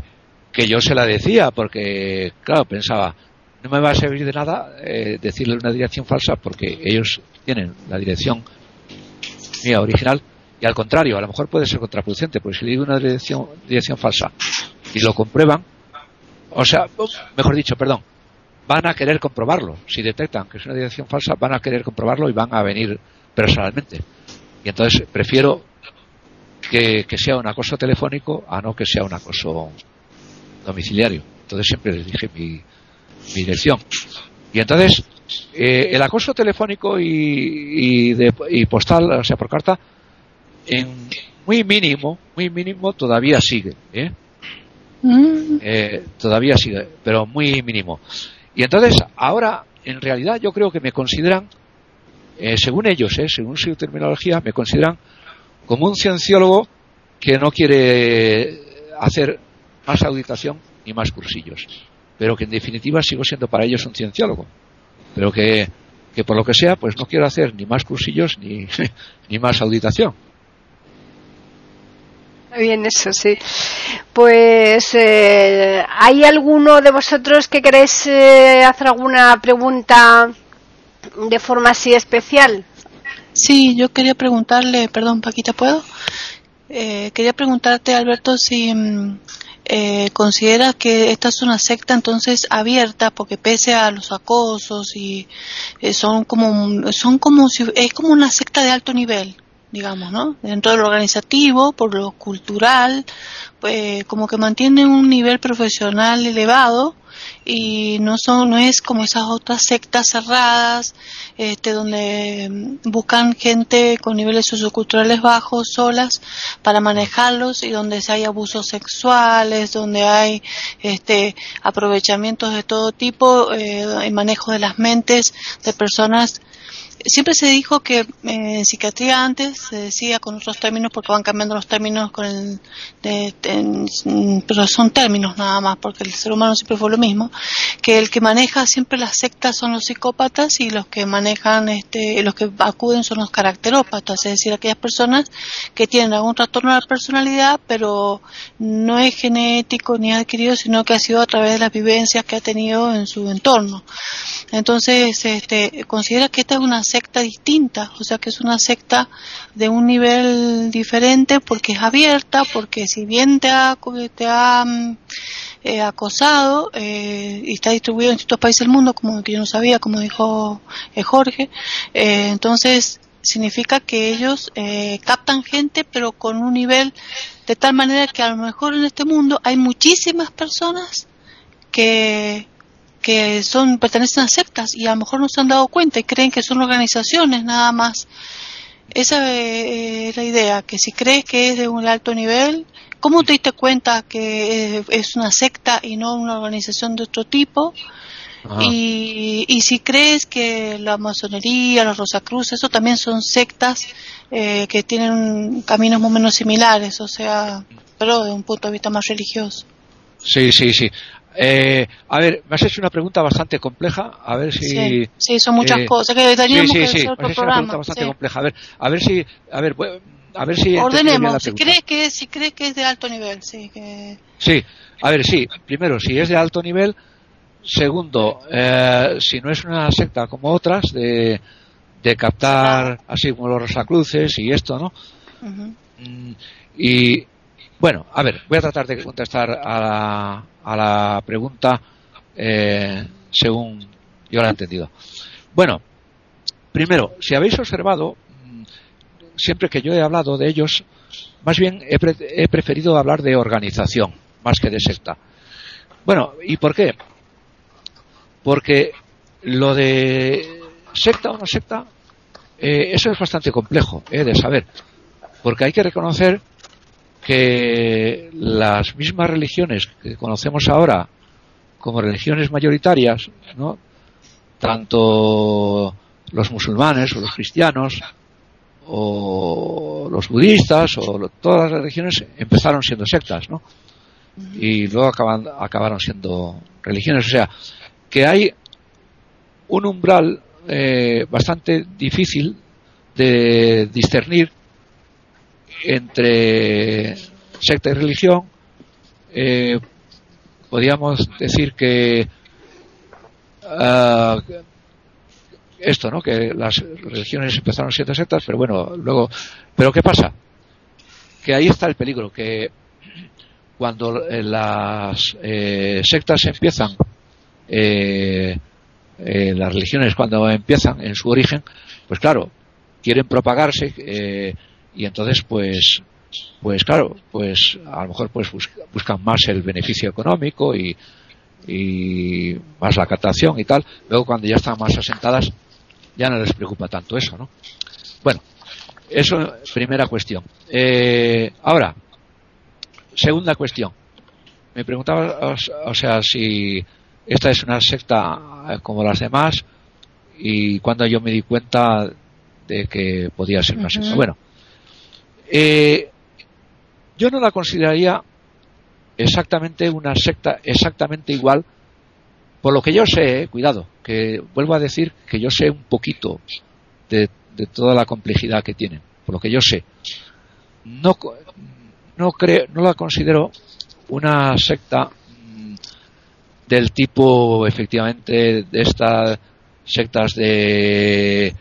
que yo se la decía porque claro pensaba no me va a servir de nada eh, decirle una dirección falsa porque ellos tienen la dirección mía original y al contrario a lo mejor puede ser contraproducente porque si le digo una dirección dirección falsa y lo comprueban o sea mejor dicho perdón van a querer comprobarlo. Si detectan que es una dirección falsa, van a querer comprobarlo y van a venir personalmente. Y entonces prefiero que, sea un acoso telefónico a no que sea un acoso domiciliario. Entonces siempre les dije mi, dirección. Y entonces, eh, el acoso telefónico y, de, y postal, o sea, por carta, en muy mínimo, muy mínimo todavía sigue, ¿eh? Mm. ¿eh? todavía sigue, pero muy mínimo. Y entonces, ahora, en realidad, yo creo que me consideran, eh, según ellos, eh, según su terminología, me consideran como un cienciólogo que no quiere hacer más auditación ni más cursillos, pero que en definitiva sigo siendo para ellos un cienciólogo, pero que, que por lo que sea, pues no quiero hacer ni más cursillos ni, ni más auditación bien eso, sí. Pues, eh, ¿hay alguno de vosotros que queréis eh, hacer alguna pregunta de forma así especial? Sí, yo quería preguntarle, perdón, Paquita, ¿puedo? Eh, quería preguntarte, Alberto, si mm, eh, consideras que esta es una secta entonces abierta, porque pese a los acosos y son como, son como si, es como una secta de alto nivel, digamos, ¿no? Dentro de lo organizativo, por lo cultural, pues como que mantienen un nivel profesional elevado y no son no es como esas otras sectas cerradas este donde buscan gente con niveles socioculturales bajos solas para manejarlos y donde hay abusos sexuales donde hay este aprovechamientos de todo tipo eh, el manejo de las mentes de personas siempre se dijo que eh, psiquiatría antes se decía con otros términos porque van cambiando los términos con el pero son términos nada más porque el ser humano siempre fue lo mismo que el que maneja siempre las sectas son los psicópatas y los que manejan este los que acuden son los caracterópatas es decir aquellas personas que tienen algún trastorno de la personalidad pero no es genético ni adquirido sino que ha sido a través de las vivencias que ha tenido en su entorno. Entonces este considera que esta es una secta distinta, o sea que es una secta de un nivel diferente porque es abierta, porque si bien te ha, te ha mm, eh, acosado eh, y está distribuido en distintos países del mundo, como que yo no sabía, como dijo eh, Jorge, entonces significa que ellos captan gente pero con un nivel de tal manera que a lo mejor en este mundo hay muchísimas personas que que son pertenecen a sectas y a lo mejor no se han dado cuenta y creen que son organizaciones nada más. Esa eh, es la idea, que si crees que es de un alto nivel, ¿cómo te diste cuenta que es una secta y no una organización de otro tipo? Y, y, si crees que la masonería, los Rosacruz, eso también son sectas eh, que tienen caminos más o menos similares, o sea, pero de un punto de vista más religioso. Sí, sí, sí. Eh, a ver, me has hecho una pregunta bastante compleja. A ver si. Sí, son muchas eh, cosas. Que teníamos sí, sí, sí. Otro programa. Una pregunta bastante compleja. A ver, a ver si. A ver, a ver si. Ordenemos. Si crees, que, si crees que es de alto nivel, sí. Que... Sí, a ver, sí. Primero, si es de alto nivel. Segundo, eh, si no es una secta como otras de, de captar, así como los Rosacruces y esto, ¿no? Mm, y bueno, a ver, voy a tratar de contestar a la, a la pregunta eh, según yo la he entendido. Bueno, primero, si habéis observado, mm, siempre que yo he hablado de ellos, más bien he, preferido hablar de organización más que de secta. Bueno, ¿y por qué? Porque lo de secta o no secta, eh, eso es bastante complejo eh, de saber. Porque hay que reconocer que las mismas religiones que conocemos ahora como religiones mayoritarias, ¿no? tanto los musulmanes o los cristianos o los budistas o todas las religiones empezaron siendo sectas, ¿no? Y luego acaban, acabaron siendo religiones. O sea, que hay un umbral eh, bastante difícil de discernir entre secta y religión, eh, podríamos decir que ah, esto, ¿no? Que las religiones empezaron siendo sectas, pero bueno, luego, pero ¿qué pasa? Que ahí está el peligro, que cuando eh, las eh, sectas empiezan, las religiones cuando empiezan en su origen, pues claro, quieren propagarse y entonces pues pues claro pues a lo mejor pues buscan más el beneficio económico y, y más la captación y tal. Luego cuando ya están más asentadas ya no les preocupa tanto eso no bueno eso primera cuestión. Eh, ahora segunda cuestión. Me preguntaba o sea si esta es una secta como las demás y cuando yo me di cuenta de que podía ser una secta. Bueno eh, yo no la consideraría exactamente una secta exactamente igual, por lo que yo sé, eh, cuidado, que vuelvo a decir que yo sé un poquito de, toda la complejidad que tienen, por lo que yo sé. No, no, creo, no la considero una secta mm, del tipo, efectivamente, de estas sectas de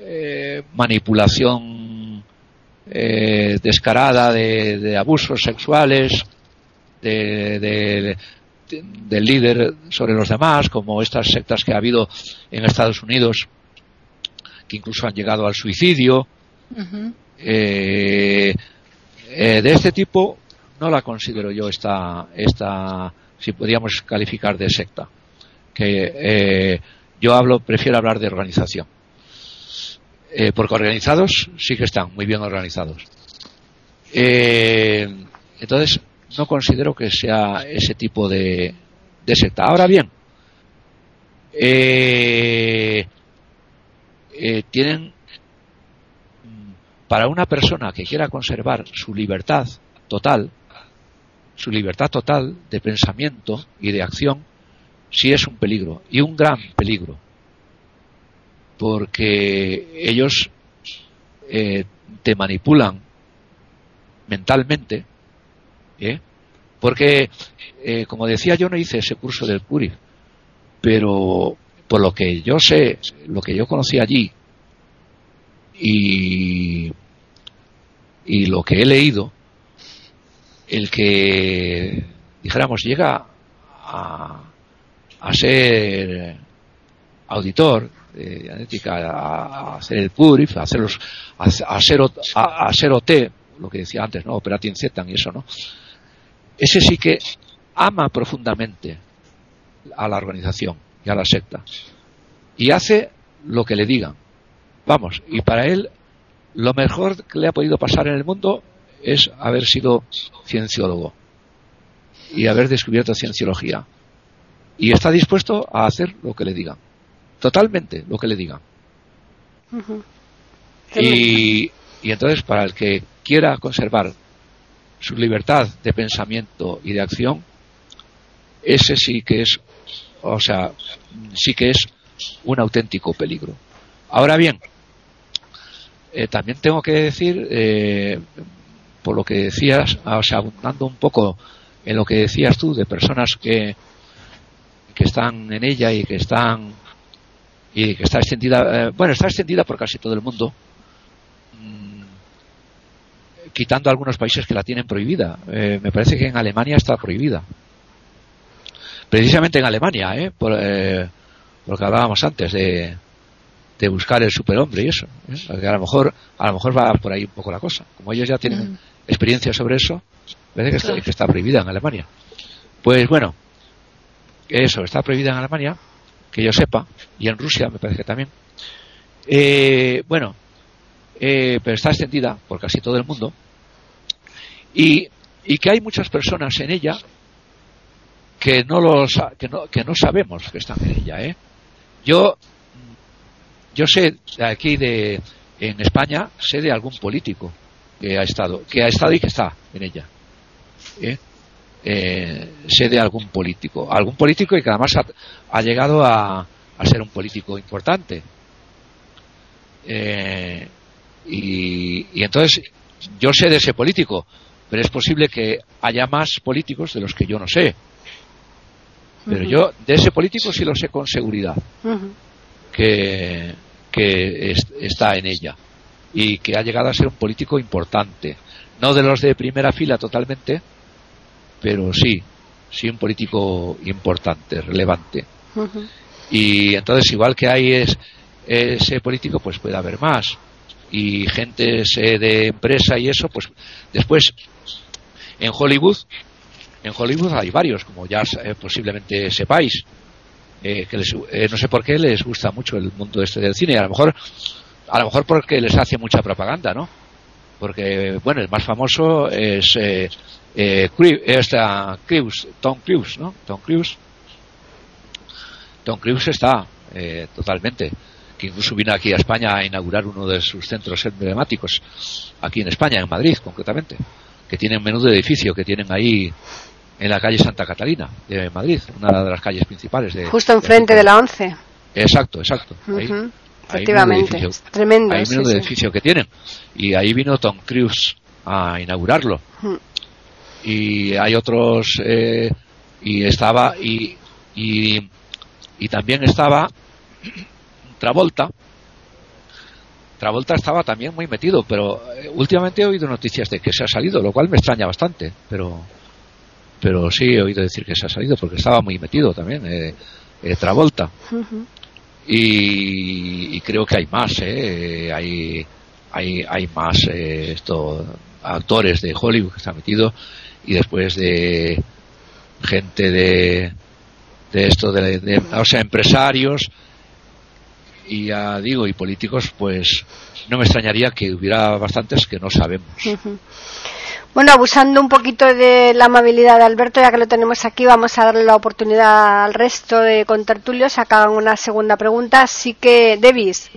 eh, manipulación eh, descarada de, abusos sexuales de, del líder sobre los demás, como estas sectas que ha habido en Estados Unidos, que incluso han llegado al suicidio. Eh, eh, de este tipo no la considero yo esta, esta si podríamos calificar de secta. Que yo hablo, prefiero hablar de organización. Eh, porque organizados sí que están muy bien organizados. Eh, entonces, no considero que sea ese tipo de, de secta. Ahora bien, eh, eh, tienen para una persona que quiera conservar su libertad total, su libertad total de pensamiento y de acción, sí es un peligro, y un gran peligro, porque ellos eh, te manipulan mentalmente, ¿eh? porque, eh, como decía, yo no hice ese curso del Puri, pero por lo que yo sé, lo que yo conocí allí y, y lo que he leído, el que, dijéramos, llega a, a ser auditor de ética, a, hacer el PURIF, a, hacer los, a, a, hacer OT, lo que decía antes, ¿no? Operating Zetan y eso, ¿no? Ese sí que ama profundamente a la organización y a la secta. Y hace lo que le digan. Vamos, y para él lo mejor que le ha podido pasar en el mundo es haber sido cienciólogo y haber descubierto cienciología. Y está dispuesto a hacer lo que le digan. Totalmente lo que le digan. y, y entonces, para el que quiera conservar su libertad de pensamiento y de acción, ese sí que es, o sea, sí que es un auténtico peligro. Ahora bien, eh, también tengo que decir, eh, por lo que decías, o sea, abundando un poco en lo que decías tú de personas que, que están en ella y que están y que está extendida, eh, bueno, está extendida por casi todo el mundo, mm, quitando algunos países que la tienen prohibida. me parece que en Alemania está prohibida. Precisamente en Alemania, ¿eh? Por, lo que hablábamos antes de, de buscar el superhombre y eso. ¿eh? A lo mejor a lo mejor va por ahí un poco la cosa. Como ellos ya tienen mm. experiencia sobre eso, parece que, está, que está prohibida en Alemania. Pues bueno, eso está prohibida en Alemania, que yo sepa, y en Rusia me parece que también. Eh, bueno, eh, pero está extendida por casi todo el mundo y, y que hay muchas personas en ella que no los que no, que no sabemos que están en ella, ¿eh? Yo yo sé aquí de en España sé de algún político que ha estado que ha estado y que está en ella ¿eh? Eh, sé de algún político. Algún político y que además ha, llegado a, ser un político importante. Eh, y, y entonces yo sé de ese político pero es posible que haya más políticos de los que yo no sé. Pero yo de ese político sí lo sé con seguridad que, que está en ella y que ha llegado a ser un político importante. No de los de primera fila totalmente, pero sí, sí un político importante, relevante. Y entonces, igual que hay es, ese político, pues puede haber más. Y gente de empresa y eso, pues después en Hollywood, en Hollywood hay varios, como ya eh, posiblemente sepáis. Eh, que eh, no sé por qué les gusta mucho el mundo este del cine. A lo mejor, a lo mejor porque les hace mucha propaganda, ¿no? Porque, bueno, el más famoso es eh, eh esta Cruise, Tom Cruise, ¿no? Tom Cruise. Tom Cruise está totalmente. Que incluso vino aquí a España a inaugurar uno de sus centros emblemáticos, aquí en España, en Madrid concretamente, que tiene un menudo edificio que tienen ahí en la calle Santa Catalina de Madrid, una de las calles principales de. Justo enfrente de, la 11. Exacto, exacto. Efectivamente. Tremendo. Ahí vino el edificio que tienen. Y ahí vino Tom Cruise a inaugurarlo. Y hay otros. Eh, y estaba. Y, y, y también estaba Travolta. Travolta estaba también muy metido, pero eh, últimamente he oído noticias de que se ha salido, lo cual me extraña bastante. Pero pero sí he oído decir que se ha salido porque estaba muy metido también eh, eh Travolta y, creo que hay más eh, hay hay hay más eh, esto actores de Hollywood que están metidos y después de gente de de esto de, o sea empresarios y ya digo y políticos pues no me extrañaría que hubiera bastantes que no sabemos bueno, abusando un poquito de la amabilidad de Alberto, ya que lo tenemos aquí, vamos a darle la oportunidad al resto de contertulios a que hagan una segunda pregunta. Así que, Devis.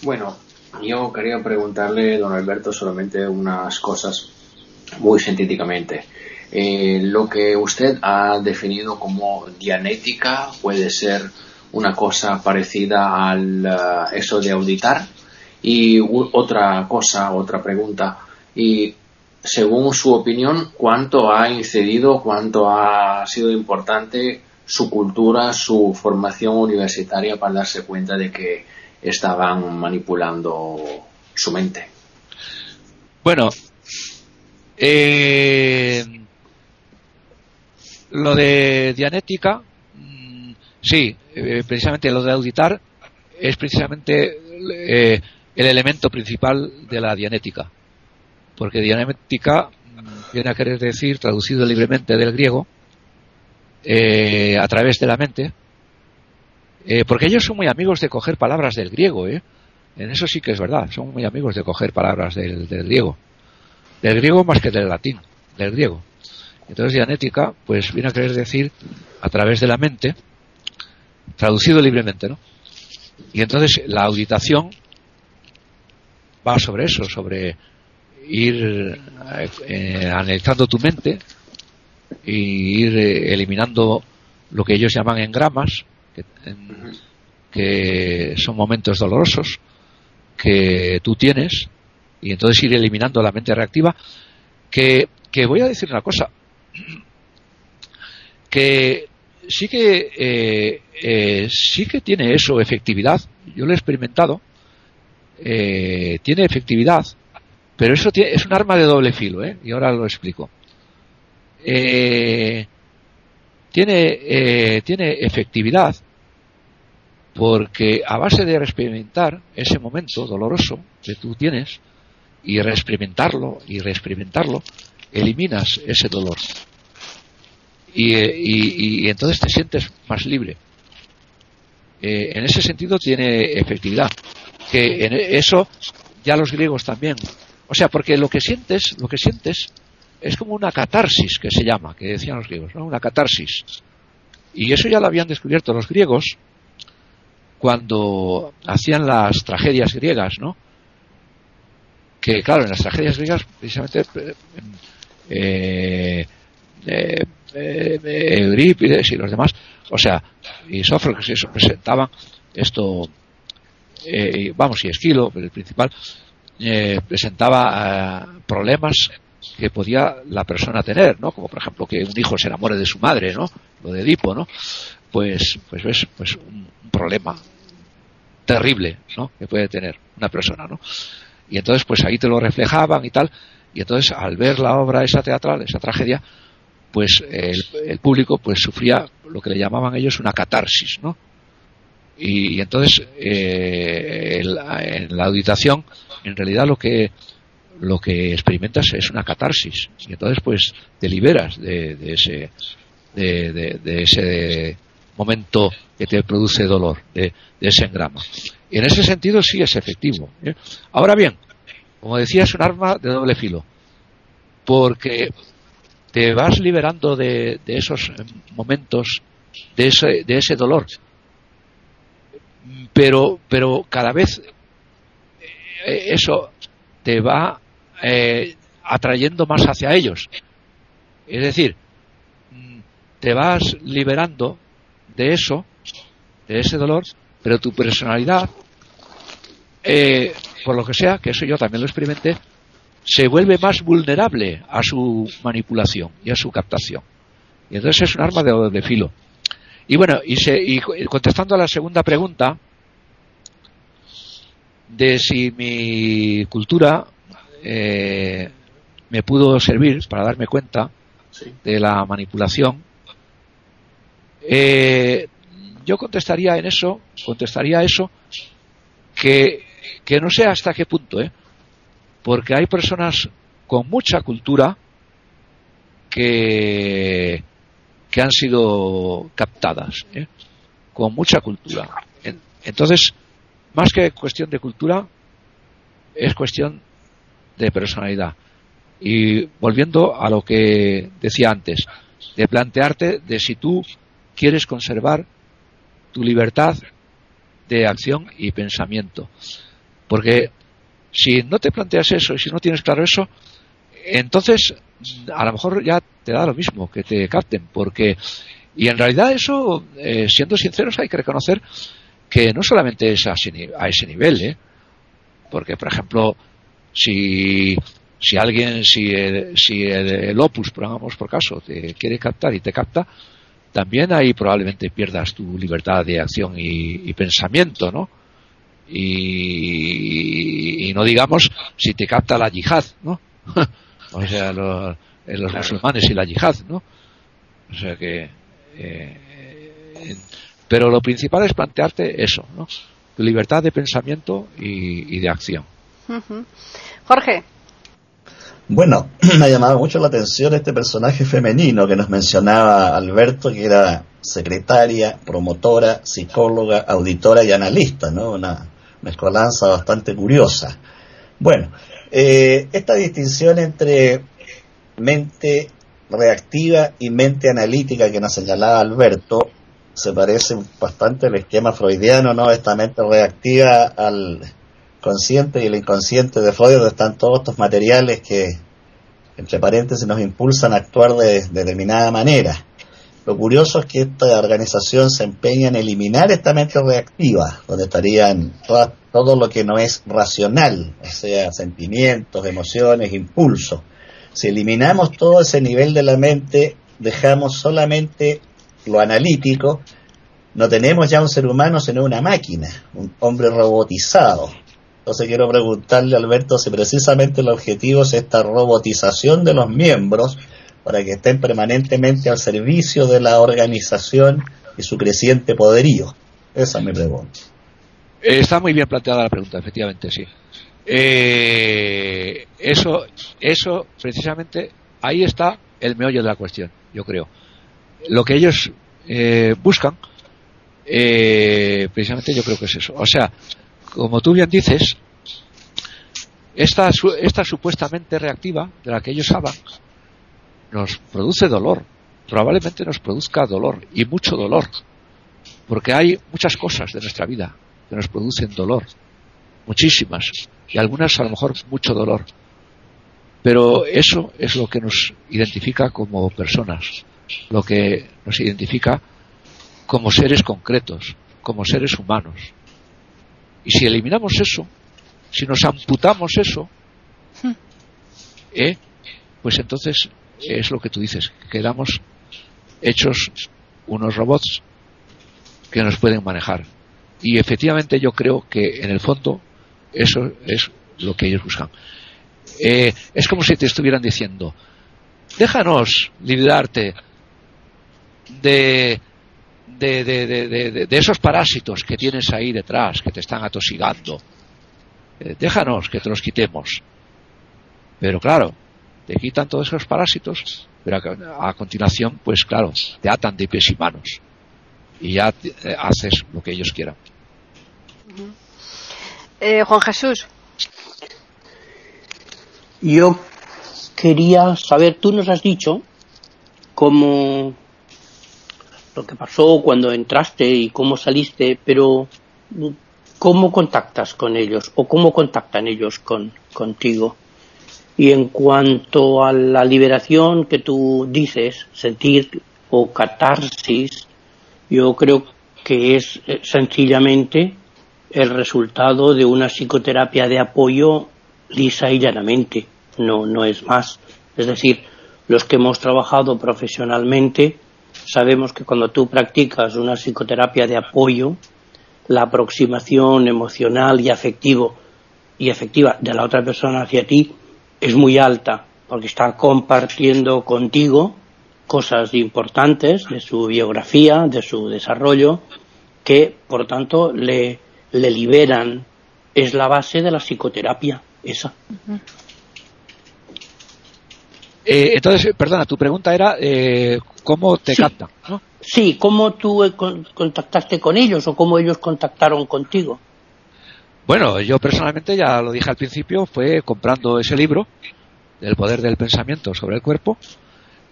Bueno, yo quería preguntarle, don Alberto, solamente unas cosas muy sintéticamente. Eh, lo que usted ha definido como dianética puede ser una cosa parecida al eh, eso de auditar y otra cosa, otra pregunta. Y según su opinión, ¿cuánto ha incidido, cuánto ha sido importante su cultura, su formación universitaria para darse cuenta de que estaban manipulando su mente? Bueno, eh, lo de Dianética, mm, sí, eh, precisamente lo de auditar es precisamente eh, el elemento principal de la Dianética. Porque Dianética mm, viene a querer decir, traducido libremente del griego, a través de la mente, porque ellos son muy amigos de coger palabras del griego, En eso sí que es verdad, son muy amigos de coger palabras del griego del griego más que del latín, del griego. Entonces dianética, pues viene a querer decir a través de la mente, traducido libremente, ¿no? Y entonces la auditación va sobre eso, sobre ir eh, analizando tu mente y ir eh, eliminando lo que ellos llaman engramas, que, que son momentos dolorosos que tú tienes y entonces ir eliminando la mente reactiva, que, voy a decir una cosa, que sí que eh, eh, sí que tiene eso efectividad, yo lo he experimentado, eh, tiene efectividad, pero eso es un arma de doble filo, y ahora lo explico. tiene, tiene efectividad porque a base de experimentar ese momento doloroso que tú tienes, y reexperimentarlo y reexperimentarlo, eliminas ese dolor. Y, entonces te sientes más libre. Eh, en ese sentido tiene efectividad. Que en eso ya los griegos también. O sea, porque lo que sientes, lo que sientes es como una catarsis que se llama, que decían los griegos, ¿no? Una catarsis. Y eso ya lo habían descubierto los griegos cuando hacían las tragedias griegas, ¿no? Que claro, en las tragedias griegas, precisamente, eh, eh, eh, Eurípides y los demás, o sea, y Sófocles eso presentaban esto, vamos, y Esquilo, el principal, presentaba problemas que podía la persona tener, ¿no? Como por ejemplo que un hijo se enamore de su madre, ¿no? Lo de Edipo, ¿no? Pues, pues ves, pues un problema terrible, ¿no? Que puede tener una persona, ¿no? Y entonces pues ahí te lo reflejaban y tal. Y entonces al ver la obra esa teatral, esa tragedia, pues el, público pues sufría lo que le llamaban ellos una catarsis, ¿no? Y, entonces eh, en la auditación en realidad lo que lo que experimentas es una catarsis y entonces pues te liberas de, ese de, ese momento que te produce dolor de, ese engrama y en ese sentido sí es efectivo. ¿eh? Ahora bien, como decía, es un arma de doble filo, porque te vas liberando de, esos momentos, de ese, de ese dolor, pero, pero cada vez eh, eso te va eh, atrayendo más hacia ellos. Es decir, te vas liberando de eso, de ese dolor, pero tu personalidad, eh, por lo que sea, que eso yo también lo experimenté, se vuelve más vulnerable a su manipulación y a su captación. Y entonces es un arma de filo. Y bueno, y, se, y contestando a la segunda pregunta, de si mi cultura eh, me pudo servir para darme cuenta de la manipulación, eh, yo contestaría en eso, contestaría eso, que, que no sé hasta qué punto, ¿eh? porque hay personas con mucha cultura que, que han sido captadas, ¿eh? con mucha cultura. Entonces, más que cuestión de cultura, es cuestión de personalidad. Y volviendo a lo que decía antes, de plantearte de si tú quieres conservar tu libertad de acción y pensamiento. Porque si no te planteas eso y si no tienes claro eso, entonces a lo mejor ya te da lo mismo que te capten, porque y en realidad eso, eh, siendo sinceros, hay que reconocer que no solamente es a ese, nivel, ¿eh? porque por ejemplo, si si alguien, si el, si el, opus, pongamos por caso, te quiere captar y te capta, también ahí probablemente pierdas tu libertad de acción y, pensamiento, ¿no? Y, no digamos si te capta la yihad, ¿no? o sea, los, los musulmanes y la yihad, ¿no? O sea que. Eh, pero lo principal es plantearte eso, ¿no? Tu libertad de pensamiento y, de acción. Jorge. Bueno, me ha llamado mucho la atención este personaje femenino que nos mencionaba Alberto, que era secretaria, promotora, psicóloga, auditora y analista, ¿no? Una mezcolanza bastante curiosa. Bueno, eh, esta distinción entre mente reactiva y mente analítica que nos señalaba Alberto se parece bastante al esquema freudiano, ¿no? Esta mente reactiva al consciente y el inconsciente de Freud, donde están todos estos materiales que, entre paréntesis, nos impulsan a actuar de, determinada manera. Lo curioso es que esta organización se empeña en eliminar esta mente reactiva, donde estarían todo lo que no es racional, o sea, sentimientos, emociones, impulsos. Si eliminamos todo ese nivel de la mente, dejamos solamente lo analítico, no tenemos ya un ser humano, sino una máquina, un hombre robotizado, entonces quiero preguntarle, Alberto, si precisamente el objetivo es esta robotización de los miembros para que estén permanentemente al servicio de la organización y su creciente poderío. Esa es mi pregunta. Eh, está muy bien planteada la pregunta, efectivamente, sí. Eh, eso, eso, precisamente, ahí está el meollo de la cuestión, yo creo. Lo que ellos eh, buscan, precisamente yo creo que es eso. O sea, como tú bien dices, esta, esta supuestamente reactiva de la que ellos hablan nos produce dolor, probablemente nos produzca dolor y mucho dolor, porque hay muchas cosas de nuestra vida que nos producen dolor, muchísimas, y algunas a lo mejor mucho dolor. Pero eso es lo que nos identifica como personas, lo que nos identifica como seres concretos, como seres humanos. Y si eliminamos eso, si nos amputamos eso. ¿eh? pues entonces es lo que tú dices, quedamos hechos unos robots que nos pueden manejar. Y efectivamente yo creo que en el fondo eso es lo que ellos buscan. Eh, es como si te estuvieran diciendo, déjanos librarte de de, de, de, esos parásitos que tienes ahí detrás, que te están atosigando. Eh, déjanos que te los quitemos. Pero claro, te quitan todos esos parásitos, pero a, continuación, pues claro, te atan de pies y manos. Y ya eh, haces lo que ellos quieran. Eh, Juan Jesús. Yo quería saber, tú nos has dicho cómo lo que pasó cuando entraste y cómo saliste, pero ¿cómo contactas con ellos o cómo contactan ellos con, contigo? Y en cuanto a la liberación que tú dices, sentir o catarsis, yo creo que es eh, sencillamente el resultado de una psicoterapia de apoyo lisa y llanamente, no, no es más. Es decir, los que hemos trabajado profesionalmente sabemos que cuando tú practicas una psicoterapia de apoyo, la aproximación emocional y afectivo y afectiva de la otra persona hacia ti es muy alta, porque está compartiendo contigo cosas importantes de su biografía, de su desarrollo, que por tanto le, le liberan. Es la base de la psicoterapia, esa. Eh, entonces, perdona, tu pregunta era eh, cómo te captan, ¿no? Sí, cómo tú eh, contactaste con ellos o cómo ellos contactaron contigo. Bueno, yo personalmente ya lo dije al principio, fue comprando ese libro del poder del pensamiento sobre el cuerpo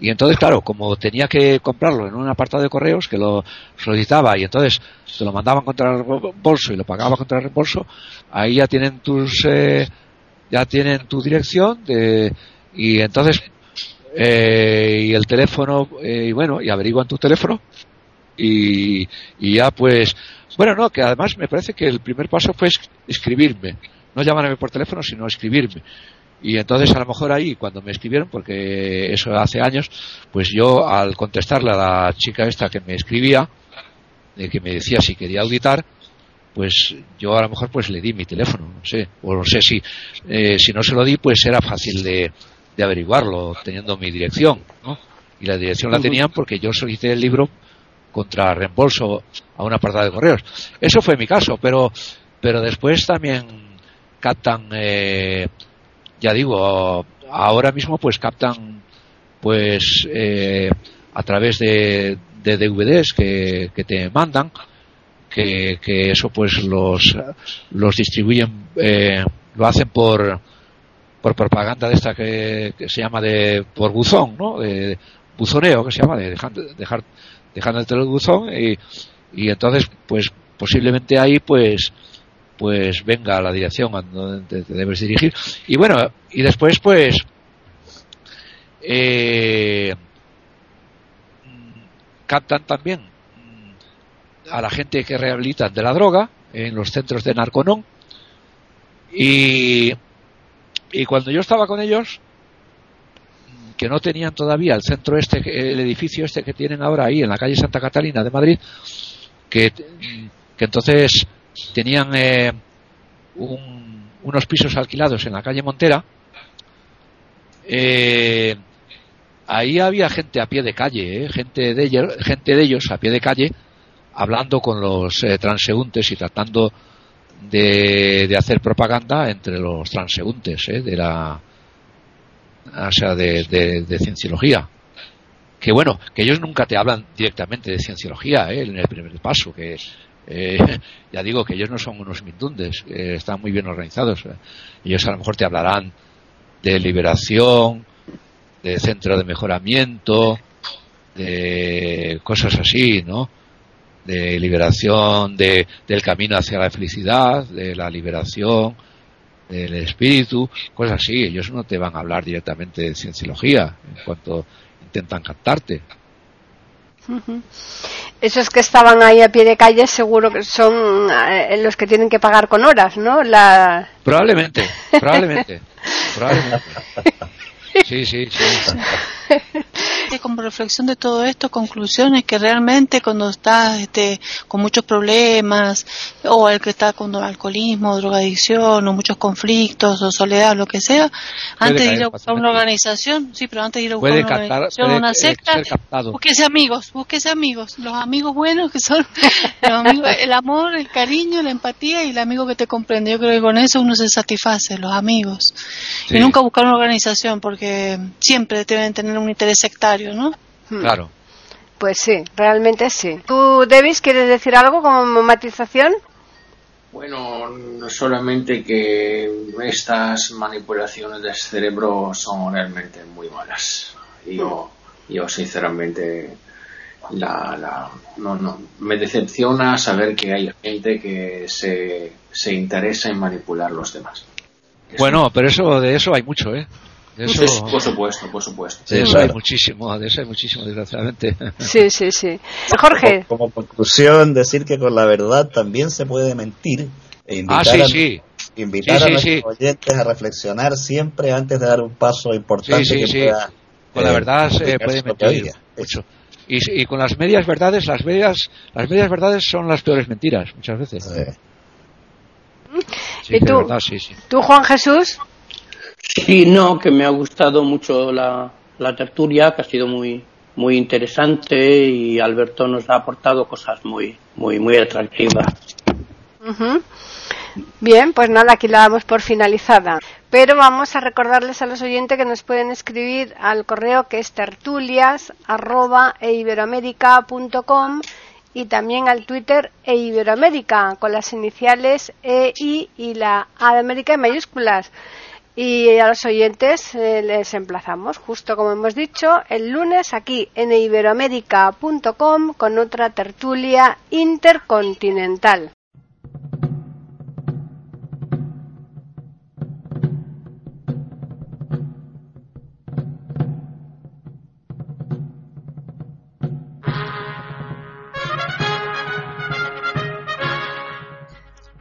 Y entonces, claro, como tenía que comprarlo en un apartado de correos que lo solicitaba y entonces se lo mandaban contra el bolso y lo pagaba contra el reembolso, ahí ya tienen tus, eh, ya tienen tu dirección de, y entonces, eh, y el teléfono, eh, y bueno, y averiguan tu teléfono. Y, y ya pues, bueno, no, que además me parece que el primer paso fue escribirme, no llamarme por teléfono, sino escribirme. Y entonces a lo mejor ahí, cuando me escribieron, porque eso hace años, pues yo al contestarle a la chica esta que me escribía, de que me decía si quería auditar, pues yo a lo mejor pues le di mi teléfono, no sé, o no sé si, eh, si no se lo di, pues era fácil de, de averiguarlo teniendo mi dirección, ¿no? Y la dirección la tenían porque yo solicité el libro contra reembolso a una apartado de correos. Eso fue mi caso, pero, pero después también captan, eh, ya digo, ahora mismo pues captan pues eh, a través de, de DVDs que, que te mandan, que, que, eso pues los, los distribuyen, eh, lo hacen por, por propaganda de esta que, que, se llama de por buzón, ¿no? De, buzoneo que se llama, de dejar, dejar dejándote el buzón y, y entonces pues posiblemente ahí pues pues venga a la dirección a donde te debes dirigir y bueno y después pues eh, captan también a la gente que rehabilitan de la droga en los centros de Narconón y y cuando yo estaba con ellos que no tenían todavía el centro este, el edificio este que tienen ahora ahí en la calle Santa Catalina de Madrid, que, entonces tenían eh, un, unos pisos alquilados en la calle Montera. Eh, ahí había gente a pie de calle, eh, gente, de ellos, gente de ellos a pie de calle, hablando con los eh, transeúntes y tratando de, hacer propaganda entre los transeúntes eh, de la o sea, de, de, de, cienciología. Que bueno, que ellos nunca te hablan directamente de cienciología ¿eh? en el primer paso, que eh, ya digo que ellos no son unos mindundes, eh, están muy bien organizados. Ellos a lo mejor te hablarán de liberación, de centro de mejoramiento, de cosas así, ¿no? De liberación de, del camino hacia la felicidad, de la liberación del espíritu, cosas así. Ellos no te van a hablar directamente de cienciología en cuanto intentan captarte. Esos que estaban ahí a pie de calle seguro que son eh, los que tienen que pagar con horas, ¿no? La... Probablemente, probablemente, probablemente. Sí, sí, sí. Como reflexión de todo esto, conclusiones que realmente cuando estás este, con muchos problemas, o el que está con alcoholismo, drogadicción, o muchos conflictos, o soledad, lo que sea, antes de ir a buscar una organización, sí, pero antes de ir a buscar puede una captar, organización, puede, una secta, búsquese amigos, búsquese amigos, los amigos buenos que son los amigos, el amor, el cariño, la empatía y el amigo que te comprende. Yo creo que con eso uno se satisface, los amigos. Sí. Y nunca buscar una organización porque siempre deben tener un interés sectario, ¿no? Claro. Pues sí, realmente sí. ¿Tú, Davis, quieres decir algo como matización? Bueno, solamente que estas manipulaciones del cerebro son realmente muy malas. Yo, yo sinceramente, la, la, no, no, me decepciona saber que hay gente que se, se interesa en manipular los demás. Bueno, pero eso de eso hay mucho, ¿eh? De eso, Pues, por supuesto, por supuesto. de eso hay muchísimo, de eso hay muchísimo, desgraciadamente. Sí, sí, sí. Jorge, Como, como conclusión, decir que con la verdad también se puede mentir. E invitar Ah, sí, a, sí. invitar Sí, a sí, nuestros sí. oyentes a reflexionar siempre antes de dar un paso importante Sí, sí, que sí. pueda. Con la eh, verdad se puede mentir mucho. Y, y con las medias verdades, las medias, las medias verdades son las peores mentiras, muchas veces. Sí, ¿Y tú? verdad, sí, sí. tú, Juan Jesús, Sí, no, que me ha gustado mucho la, tertulia, que ha sido muy muy interesante y Alberto nos ha aportado cosas muy muy muy atractivas. Bien, pues nada, aquí la damos por finalizada. Pero vamos a recordarles a los oyentes que nos pueden escribir al correo que es tertulias arroba eiberoamerica.com y también al Twitter e Iberoamérica con las iniciales EI y la A de América en mayúsculas. Y a los oyentes eh, les emplazamos, justo como hemos dicho, el lunes aquí en iberoamérica.com con otra tertulia intercontinental.